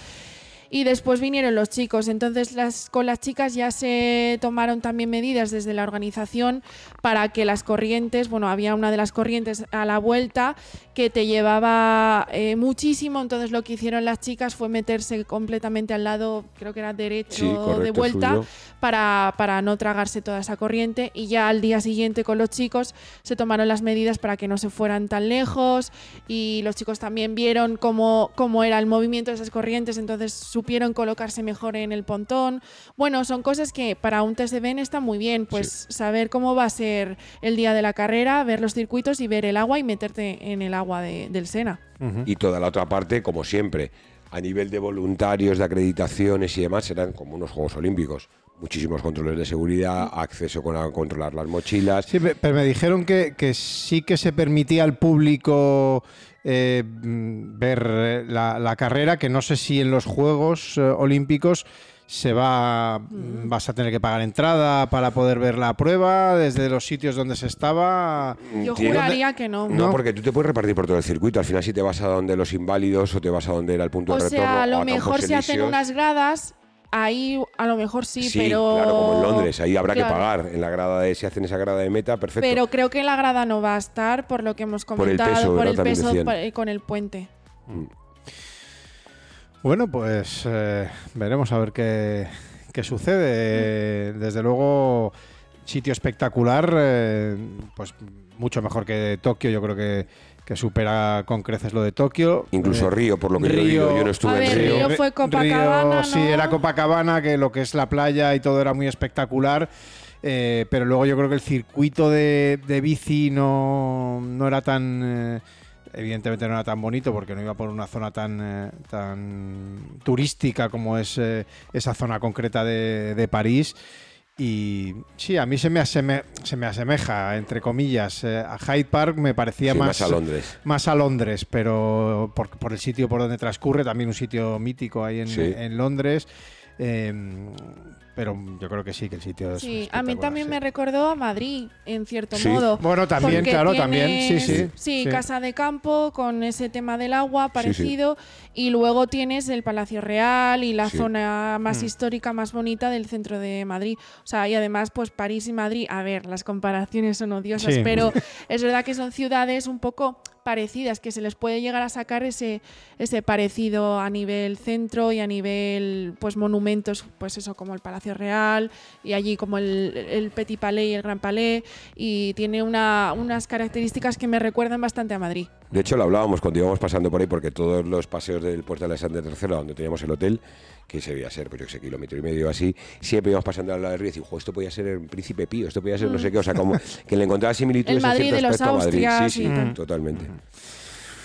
Y después vinieron los chicos. Entonces las, con las chicas ya se tomaron también medidas desde la organización para que las corrientes, bueno, había una de las corrientes a la vuelta que te llevaba eh, muchísimo. Entonces lo que hicieron las chicas fue meterse completamente al lado, creo que era derecho Sí, correcto, de vuelta, para, para no tragarse toda esa corriente. Y ya al día siguiente con los chicos se tomaron las medidas para que no se fueran tan lejos. Y los chicos también vieron cómo, cómo era el movimiento de esas corrientes, entonces supieron colocarse mejor en el pontón. Bueno, son cosas que para un TSBN está muy bien, pues saber cómo va a ser el día de la carrera, ver los circuitos y ver el agua y meterte en el agua de- del Sena. Y toda la otra parte, como siempre, a nivel de voluntarios, de acreditaciones y demás, serán como unos Juegos Olímpicos. Muchísimos controles de seguridad, acceso con a controlar las mochilas. Sí, pe- pero me dijeron que, que sí que se permitía al público eh, mm, ver eh, la, la carrera, que no sé si en los Juegos eh, Olímpicos se va vas a tener que pagar entrada para poder ver la prueba desde los sitios donde se estaba. Yo juraría que no. No, No. porque tú te puedes repartir por todo el circuito. Al final, si te vas a donde los inválidos o te vas a donde era el punto O de retorno. sea, a o lo mejor se hacen unas gradas, ahí a lo mejor sí, Sí, pero... claro, como en Londres. Ahí habrá Claro. que pagar. En la grada de, si hacen esa grada de meta, perfecto. Pero creo que la grada no va a estar, por lo que hemos Por el comentado, peso, por el peso eh, con el puente. Mm. Bueno, pues eh, veremos a ver qué, qué sucede. Desde luego, sitio espectacular, eh, pues mucho mejor que Tokio. Yo creo que, que supera con creces lo de Tokio. Incluso Eh, Río, por lo que yo Río- yo no estuve A en Río. Río fue Copacabana, Sí, ¿no? era Copacabana, que lo que es la playa y todo era muy espectacular. eh, pero luego yo creo que el circuito de, de bici no, no era tan. eh, evidentemente no era tan bonito porque no iba por una zona tan, eh, tan turística como es eh, esa zona concreta de, de París. Y sí, a mí se me, aseme- se me asemeja, entre comillas, eh, a Hyde Park me parecía Sí, más, más a Londres. más a Londres, pero por, por el sitio por donde transcurre, también un sitio mítico ahí en, Sí. en Londres. eh, pero yo creo que sí, que el sitio es. Sí, a mí también sí. me recordó a Madrid, en cierto Sí. modo. Bueno, también, claro, también, sí, sí. sí. casa de campo con ese tema del agua sí. parecido y luego tienes el Palacio Real y la Sí. zona más Mm. histórica, más bonita del centro de Madrid. O sea, y además, pues París y Madrid, a ver, las comparaciones son odiosas, Sí. pero es verdad que son ciudades un poco parecidas, que se les puede llegar a sacar ese, ese parecido a nivel centro y a nivel pues monumentos, pues eso, como el Palacio Real y allí como el, Petit Palais y el Gran Palais, y tiene una, unas características que me recuerdan bastante a Madrid. De hecho, lo hablábamos cuando íbamos pasando por ahí, porque todos los paseos del puerto de Alexander III, donde teníamos el hotel, que se debía ser, pues yo que sé, kilómetro y medio así, siempre íbamos pasando al lado del río y decíamos, "Jo, esto podía ser el Príncipe Pío, esto podía ser no sé qué, o sea, como que le encontraba similitudes El Madrid en cierto de los aspecto a Madrid. Sí, sí, totalmente.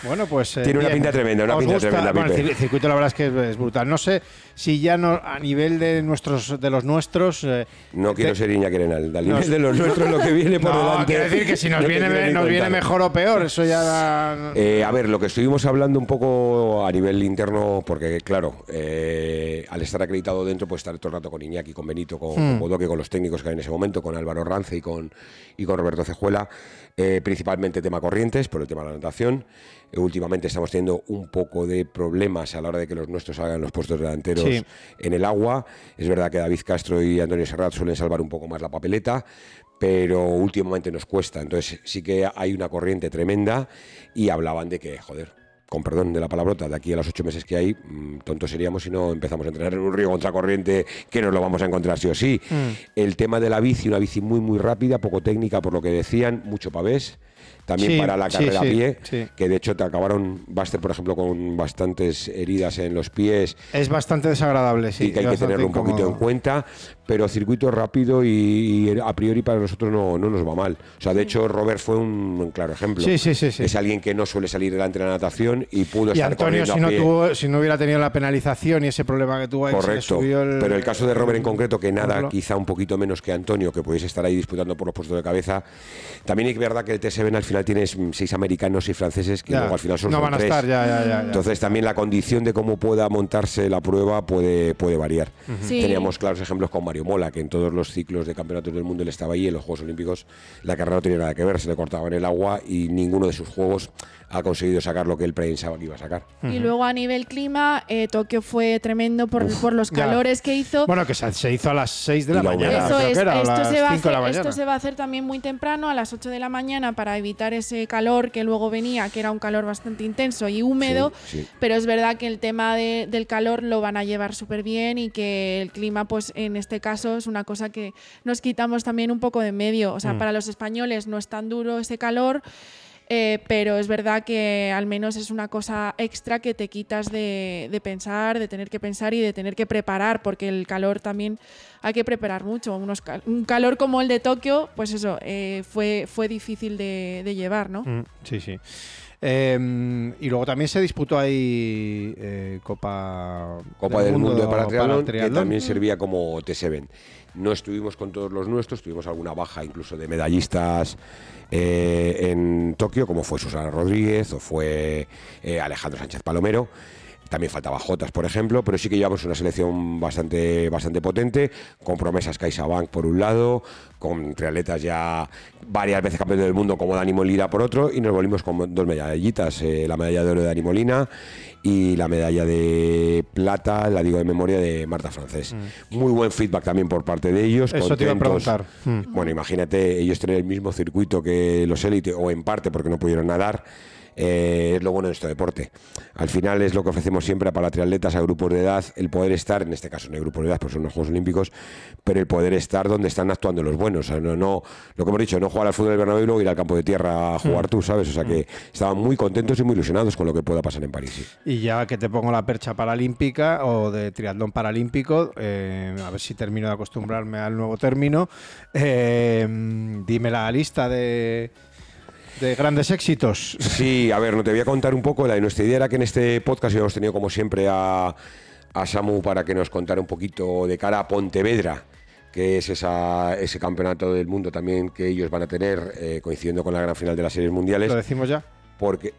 Bueno, pues. eh, Tiene una bien. pinta tremenda, una ¿Os pinta gusta? tremenda, Bueno, el Pipe. circuito, la verdad es que es brutal. No sé si ya no, a nivel de nuestros de los nuestros. eh, No quiero ser Iñaki Arenal, al No, nivel de los nuestros, lo que viene por no, delante. quiero decir que si nos no viene, nos viene mejor o peor, eso ya. da- Eh, a ver, lo que estuvimos hablando un poco a nivel interno, porque claro, al estar acreditado dentro, pues estar todo el rato con Iñaki, con Benito, con, con Bodoque, con los técnicos que hay en ese momento, con Álvaro Rance y con, y con Roberto Cejuela, principalmente tema corrientes, por el tema de la natación. Últimamente estamos teniendo un poco de problemas a la hora de que los nuestros hagan los puestos delanteros Sí. en el agua. Es verdad que David Castro y Antonio Serrat suelen salvar un poco más la papeleta, pero últimamente nos cuesta. Entonces sí que hay una corriente tremenda y hablaban de que, joder, con perdón de la palabrota, de aquí a los ocho meses que hay, mm, tontos seríamos si no empezamos a entrenar en un río contracorriente que nos lo vamos a encontrar sí o sí. El tema de la bici, una bici muy, muy rápida, poco técnica por lo que decían, mucho pavés. También Sí, para la carrera a pie, que de hecho te acabaron Baster, por ejemplo, con bastantes heridas en los pies. Es bastante desagradable, sí. y que hay que tenerlo un poquito en cuenta, pero circuito rápido y, y a priori para nosotros no, no nos va mal. O sea, de hecho, Robert fue un, un claro ejemplo. Sí, sí, sí, sí. Es alguien que no suele salir delante de la natación y pudo Y estar Antonio, corriendo si a no, tuvo, si no hubiera tenido la penalización y ese problema que tuvo que se Correcto. subió el- Pero el caso de Robert en concreto, que nada, Ejemplo. quizá un poquito menos que Antonio, que pudiese estar ahí disputando por los puestos de cabeza. También es verdad que el TSB al final tienes seis americanos y franceses que Ya, luego al final son no van a tres. estar, ya, ya. Entonces también la condición de cómo pueda montarse la prueba puede, puede variar. Sí. Teníamos claros ejemplos con Mola, que en todos los ciclos de campeonatos del mundo él estaba ahí, en los Juegos Olímpicos la carrera no tenía nada que ver, se le cortaba en el agua y ninguno de sus juegos ha conseguido sacar lo que él pensaba que iba a sacar. Y luego a nivel clima, eh, Tokio fue tremendo por, por los Ya. calores que hizo. Bueno, que se, hizo a las 6 de la mañana. Eso es, era, esto, se va a 5 de la hacer, mañana. esto se va a hacer también muy temprano, a las 8 de la mañana, para evitar ese calor que luego venía, que era un calor bastante intenso y húmedo. Sí, sí. Pero es verdad que el tema de- del calor lo van a llevar súper bien y que el clima, pues en este caso, es una cosa que nos quitamos también un poco de en medio. O Mm. sea, para los españoles no es tan duro ese calor. Eh, pero es verdad que al menos es una cosa extra que te quitas de, de pensar, de tener que pensar y de tener que preparar, porque el calor también hay que preparar mucho. Unos un calor como el de Tokio, pues eso, eh, fue, fue difícil de, de llevar, ¿no? Mm, sí, sí. Eh, y luego también se disputó ahí eh, Copa, Copa del Mundo, de para Paratriatlón, que también servía como T7. No estuvimos con todos los nuestros, tuvimos alguna baja incluso de medallistas eh, en Tokio, como fue Susana Rodríguez o fue eh, Alejandro Sánchez Palomero. También faltaba Jotas, por ejemplo, pero sí que llevamos una selección bastante, bastante potente, con promesas CaixaBank por un lado, con triatletas ya varias veces campeones del mundo como Dani Molina por otro, y nos volvimos con dos medallitas, eh, la medalla de oro de Dani Molina y la medalla de plata, la digo de memoria, de Marta Francés. Muy buen feedback también por parte de ellos. Mm. Eso te iba a preguntar. Mm. Bueno, imagínate ellos tener el mismo circuito que los élite, o en parte porque no pudieron nadar. Eh, es lo bueno de este deporte. Al final es lo que ofrecemos siempre a paratriatletas, a grupos de edad, el poder estar, en este caso no hay grupos de edad, pues son los Juegos Olímpicos, pero el poder estar donde están actuando los buenos. O sea, no, no, lo que hemos dicho, no jugar al fútbol del Bernabéu y luego ir al campo de tierra a jugar tú, ¿sabes? O sea que estaban muy contentos y muy ilusionados con lo que pueda pasar en París. sí. Y ya que te pongo la percha paralímpica o de triatlón paralímpico, eh, a ver si termino de acostumbrarme al nuevo término, eh, dime la lista de, de grandes éxitos. Sí, a ver, no te voy a contar un poco. La, nuestra idea era que en este podcast hemos tenido, como siempre, a, a Samu para que nos contara un poquito de cara a Pontevedra, que es esa, ese campeonato del mundo también que ellos van a tener, eh, coincidiendo con la gran final de las series mundiales. Lo decimos ya, Porque,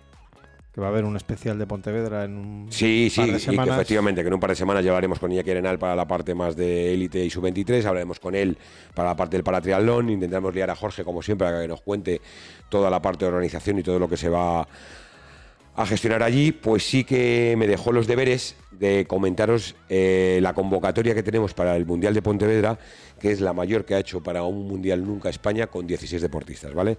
que va a haber un especial de Pontevedra en un Sí, sí, par de y que semanas. efectivamente, que en un par de semanas llevaremos con Iñaki Arenal para la parte más de élite y sub-23, hablaremos con él para la parte del paratriatlón, intentaremos liar a Jorge, como siempre, para que nos cuente toda la parte de organización y todo lo que se va a gestionar allí, pues sí que me dejó los deberes de comentaros eh, la convocatoria que tenemos para el Mundial de Pontevedra, que es la mayor que ha hecho para un Mundial nunca España con 16 deportistas, ¿vale?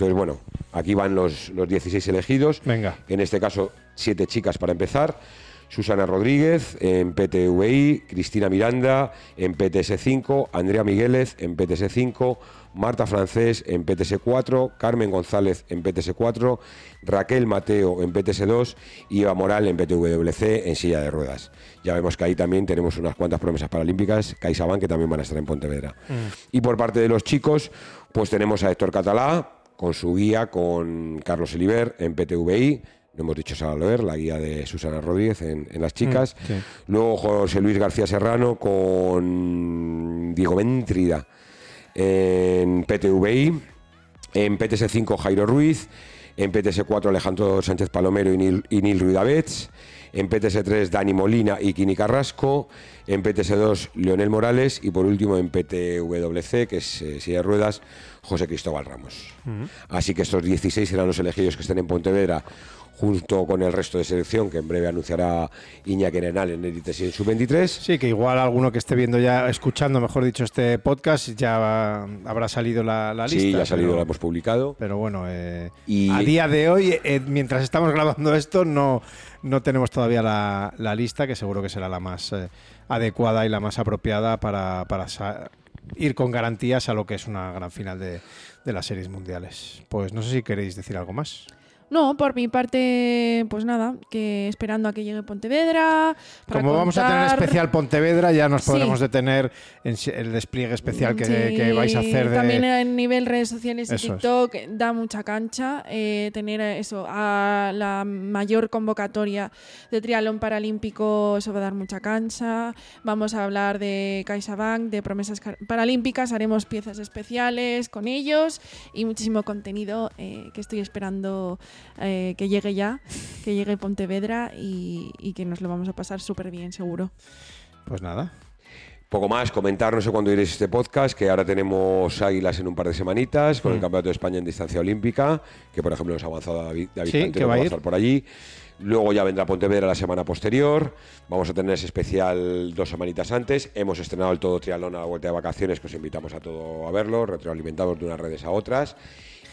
Entonces, bueno, aquí van los, los 16 elegidos. Venga. En este caso, siete chicas para empezar. Susana Rodríguez en PTVI, Cristina Miranda en PTS5, Andrea Migueles en PTS5, Marta Francés en PTS4, Carmen González en PTS4, Raquel Mateo en PTS2 y Eva Moral en PTWC en silla de ruedas. Ya vemos que ahí también tenemos unas cuantas promesas paralímpicas, CaixaBank que también van a estar en Pontevedra. Y por parte de los chicos, pues tenemos a Héctor Catalá con su guía, con Carlos Eliver en PTVI, no hemos dicho Sara Loer, la guía de Susana Rodríguez en, en las chicas. sí. Luego José Luis García Serrano con Diego Méntrida en PTVI. En PTS5 Jairo Ruiz. En PTS4 Alejandro Sánchez Palomero y Nil, y Nil Ruidavets. En PTS3 Dani Molina y Kini Carrasco. En PTS2 Leonel Morales. Y por último en PTWC, que es eh, silla de ruedas, José Cristóbal Ramos. Así que estos 16 serán los elegidos que estén en Pontevedra junto con el resto de selección que en breve anunciará Iñaki Arenal en Elites y en Sub-23. Sí, que igual alguno que esté viendo ya, escuchando, mejor dicho, este podcast, ya va- habrá salido la, la lista. Sí, ya ha salido, pero- lo hemos publicado. Pero bueno, eh, Y- a día de hoy, eh, mientras estamos grabando esto, no, no tenemos todavía la, la lista, que seguro que será la más eh, adecuada y la más apropiada para, para ir con garantías a lo que es una gran final de, de las series mundiales. Pues no sé si queréis decir algo más. No, por mi parte, pues nada, que esperando a que llegue Pontevedra. para Como vamos a tener especial Pontevedra, ya nos Sí. podremos detener en el despliegue especial que, Sí, que vais a hacer de... También a nivel redes sociales y Eso es. TikTok da mucha cancha eh, tener eso a la mayor convocatoria de triatlón paralímpico, eso va a dar mucha cancha. Vamos a hablar de CaixaBank, de promesas paralímpicas, haremos piezas especiales con ellos y muchísimo contenido eh, que estoy esperando eh, que llegue ya, que llegue Pontevedra y, y que nos lo vamos a pasar súper bien, seguro. Pues nada. Poco más, comentar, no sé cuándo iréis este podcast, que ahora tenemos Águilas en un par de semanitas con el Mm. Campeonato de España en distancia olímpica, que por ejemplo nos ha avanzado David, David Sí, que va a ir. por allí. Luego ya vendrá Pontevedra la semana posterior. Vamos a tener ese especial dos semanitas antes. Hemos estrenado el Todo Triatlón a la vuelta de vacaciones, que os invitamos a todo a verlo, retroalimentados de unas redes a otras.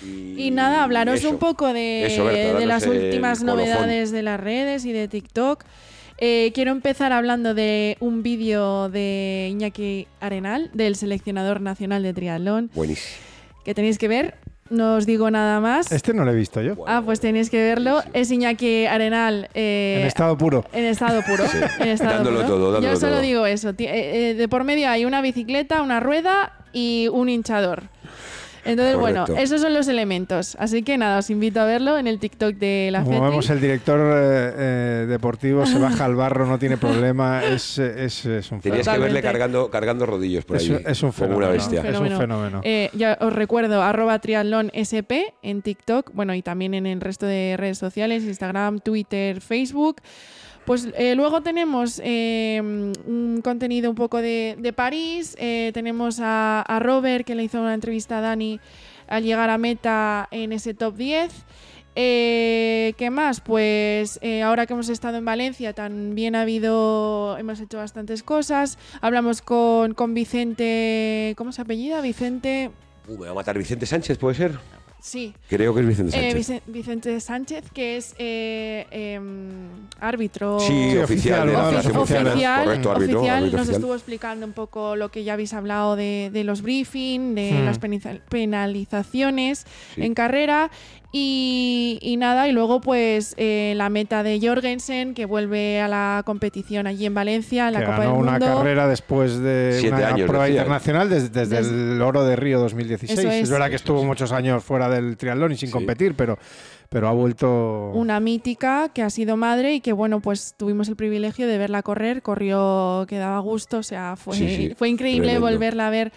Y, Y nada, hablaros eso. un poco de, Eso, Berta, de danos las el últimas novedades de las redes y de TikTok. Eh, quiero empezar hablando de un vídeo de Iñaki Arenal, del seleccionador nacional de triatlón, Buenísimo. que tenéis que ver. No os digo nada más. Este no lo he visto yo. ah, pues tenéis que verlo. Es Iñaki Arenal. eh, en estado puro. en estado puro. en estado Dándolo puro. todo, dándolo Yo solo todo. digo eso. Eh, eh, de por medio hay una bicicleta, una rueda y un hinchador. Entonces, bueno, esos son los elementos. Así que nada, os invito a verlo en el TikTok de la Como vemos, el director eh, eh, deportivo se baja al barro, no tiene problema. Es, es, es un Tenías que fenómeno. verle cargando, cargando rodillos por ahí. es un como fenómeno. una bestia. Es un fenómeno. Eh, ya os recuerdo, arroba triatlón SP en TikTok, bueno, y también en el resto de redes sociales, Instagram, Twitter, Facebook. Pues eh, luego tenemos eh, un contenido un poco de, de París, eh, tenemos a, Robert que le hizo una entrevista a Dani al llegar a meta en ese top 10. Eh, ¿Qué más? Pues eh, ahora que hemos estado en Valencia también ha habido, hemos hecho bastantes cosas. Hablamos con, con Vicente, ¿cómo se apellida? Vicente, Uh, me va a matar Vicente Sánchez, ¿puede ser? Sí, Creo que es Vicente eh, Sánchez. Vicen- Vicente Sánchez, que es eh, em, árbitro. Sí, Sí, oficial, oficial. Correcto, árbitro, oficial, árbitro nos oficial. estuvo explicando un poco lo que ya habéis hablado de, de los briefing, de Hmm. las penalizaciones Sí. en carrera y, y nada, y luego pues eh, la meta de Jorgensen que vuelve a la competición allí en Valencia, en la que Copa ganó del una Mundo. carrera después de Siete una años, prueba decía. internacional desde, desde Des- el oro de Río 2016. Eso es. es. verdad que estuvo muchos años fuera del triatlón y sin Sí. competir, pero, pero ha vuelto... una mítica que ha sido madre y que bueno pues tuvimos el privilegio de verla correr corrió que daba gusto o sea fue, Sí, sí, fue increíble tremendo. volverla a ver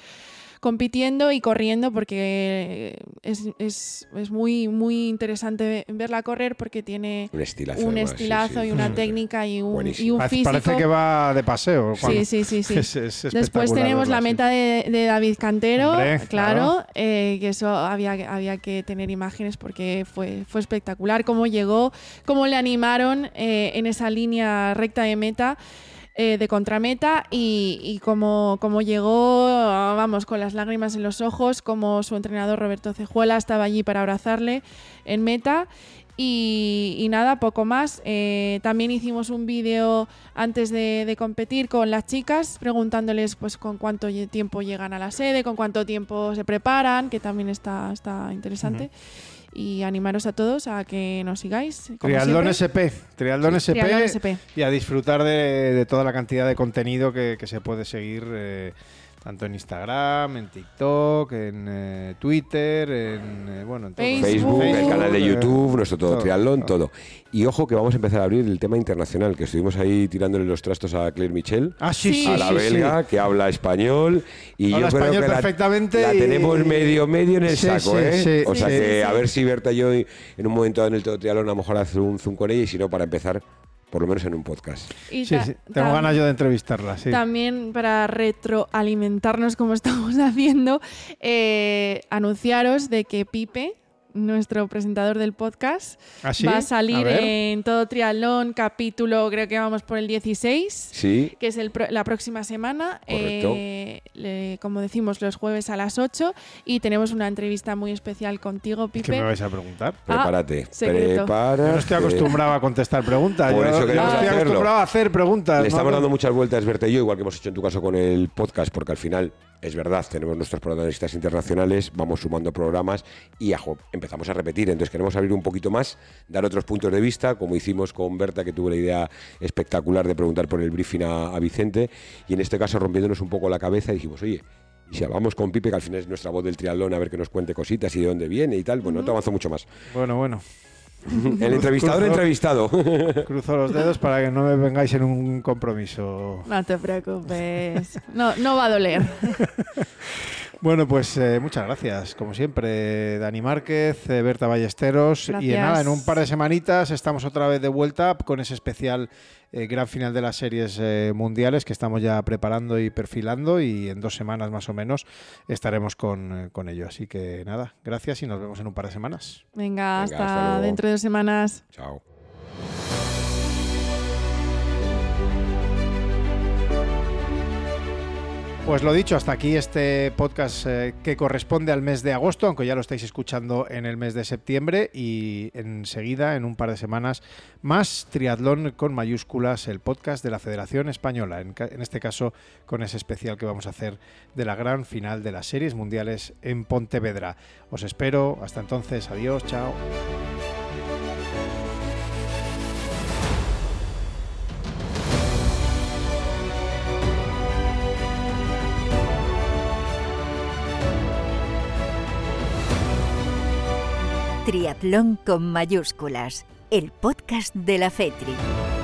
compitiendo y corriendo porque es, es- es muy muy interesante ve- verla correr porque tiene Un estilazo. un además, sí, estilazo sí. y una Sí. técnica y un, y un físico parece que va de paseo. Sí, sí, sí, sí. Es- es Después tenemos verla la meta de, de David Cantero, Hombre, claro, claro. eh, que eso había, que- había que tener imágenes porque fue, fue espectacular cómo llegó, cómo le animaron eh, en esa línea recta de meta. Eh, de contrameta y, y como, llegó, vamos, con las lágrimas en los ojos, como su entrenador Roberto Cejuela estaba allí para abrazarle en meta. Y, nada, poco más. Eh, también hicimos un vídeo antes de, competir con las chicas, preguntándoles pues con cuánto tiempo llegan a la sede, con cuánto tiempo se preparan, que también está, está interesante. Y animaros a todos a que nos sigáis. Triatlón. SP, Triatlón SP, Triatlón SP. y a disfrutar de, de toda la cantidad de contenido que, que se puede seguir eh, tanto en Instagram, en TikTok, en eh, Twitter, en eh, bueno, en todo. Facebook. Facebook, el canal de YouTube, nuestro todo, todo, triatlón, todo. todo. Y ojo que vamos a empezar a abrir el tema internacional, que estuvimos ahí tirándole los trastos a Claire Michel. Ah, sí, Sí. sí, a la sí, belga, que habla español. Y Habla yo creo español que la- perfectamente la, y- tenemos medio medio en el Sí, saco, sí, ¿eh? sí, o sea sí, que sí, a ver si Berta y yo en un momento en el todo triatlón a lo mejor hacer un zoom con ella y si no, para empezar, por lo menos en un podcast. Y Sí, sí, Tengo ganas yo de entrevistarla, sí. También para retroalimentarnos como estamos haciendo, eh, anunciaros de que Pipe, nuestro presentador del podcast, ¿Ah, sí? va a A salir ver. en todo triatlón, capítulo, creo que vamos por el 16. Sí, que es el pro- la próxima semana, Correcto. eh, le- como decimos, los jueves a las 8 y tenemos una entrevista muy especial contigo, ¿Qué Pipe. me vais a preguntar? prepárate. Ah, prepárate. Yo no estoy acostumbrado a contestar preguntas. Por yo, eso yo queremos estoy hacerlo. acostumbrado a hacer preguntas. Le estamos ¿no? dando muchas vueltas, Berta y yo, igual que hemos hecho en tu caso con el podcast, porque al final es verdad, tenemos nuestros protagonistas internacionales, vamos sumando programas y ajo, empezamos a repetir. Entonces queremos abrir un poquito más, dar otros puntos de vista, como hicimos con Berta, que tuvo la idea espectacular de preguntar por el briefing a, a Vicente, y en este caso rompiéndonos un poco la cabeza, dijimos, oye. Y si hablamos con Pipe, que al final es nuestra voz del triatlón, a ver que nos cuente cositas y de dónde viene y tal, bueno, no te avanzo mucho más. Bueno, bueno. El entrevistador Cruzo- entrevistado. Cruzo los dedos para que no me vengáis en un compromiso. No te preocupes. No, no va a doler. Bueno, pues eh, muchas gracias, como siempre, Dani Márquez, eh, Berta Ballesteros. Y en nada, en un par de semanitas estamos otra vez de vuelta con ese especial eh, gran final de las series eh, mundiales que estamos ya preparando y perfilando. Y en dos semanas más o menos estaremos con, con ello. Así que nada, gracias y nos vemos en un par de semanas. Venga, hasta, dentro de dos semanas. Chao. Pues lo dicho, hasta aquí este podcast eh, que corresponde al mes de agosto, aunque ya lo estáis escuchando en el mes de septiembre y enseguida, en un par de semanas, más Triatlón con mayúsculas, el podcast de la Federación Española, en, este caso con ese especial que vamos a hacer de la gran final de las series mundiales en Pontevedra. Os espero, hasta entonces, adiós, chao. Triatlón con mayúsculas, el podcast de la FETRI.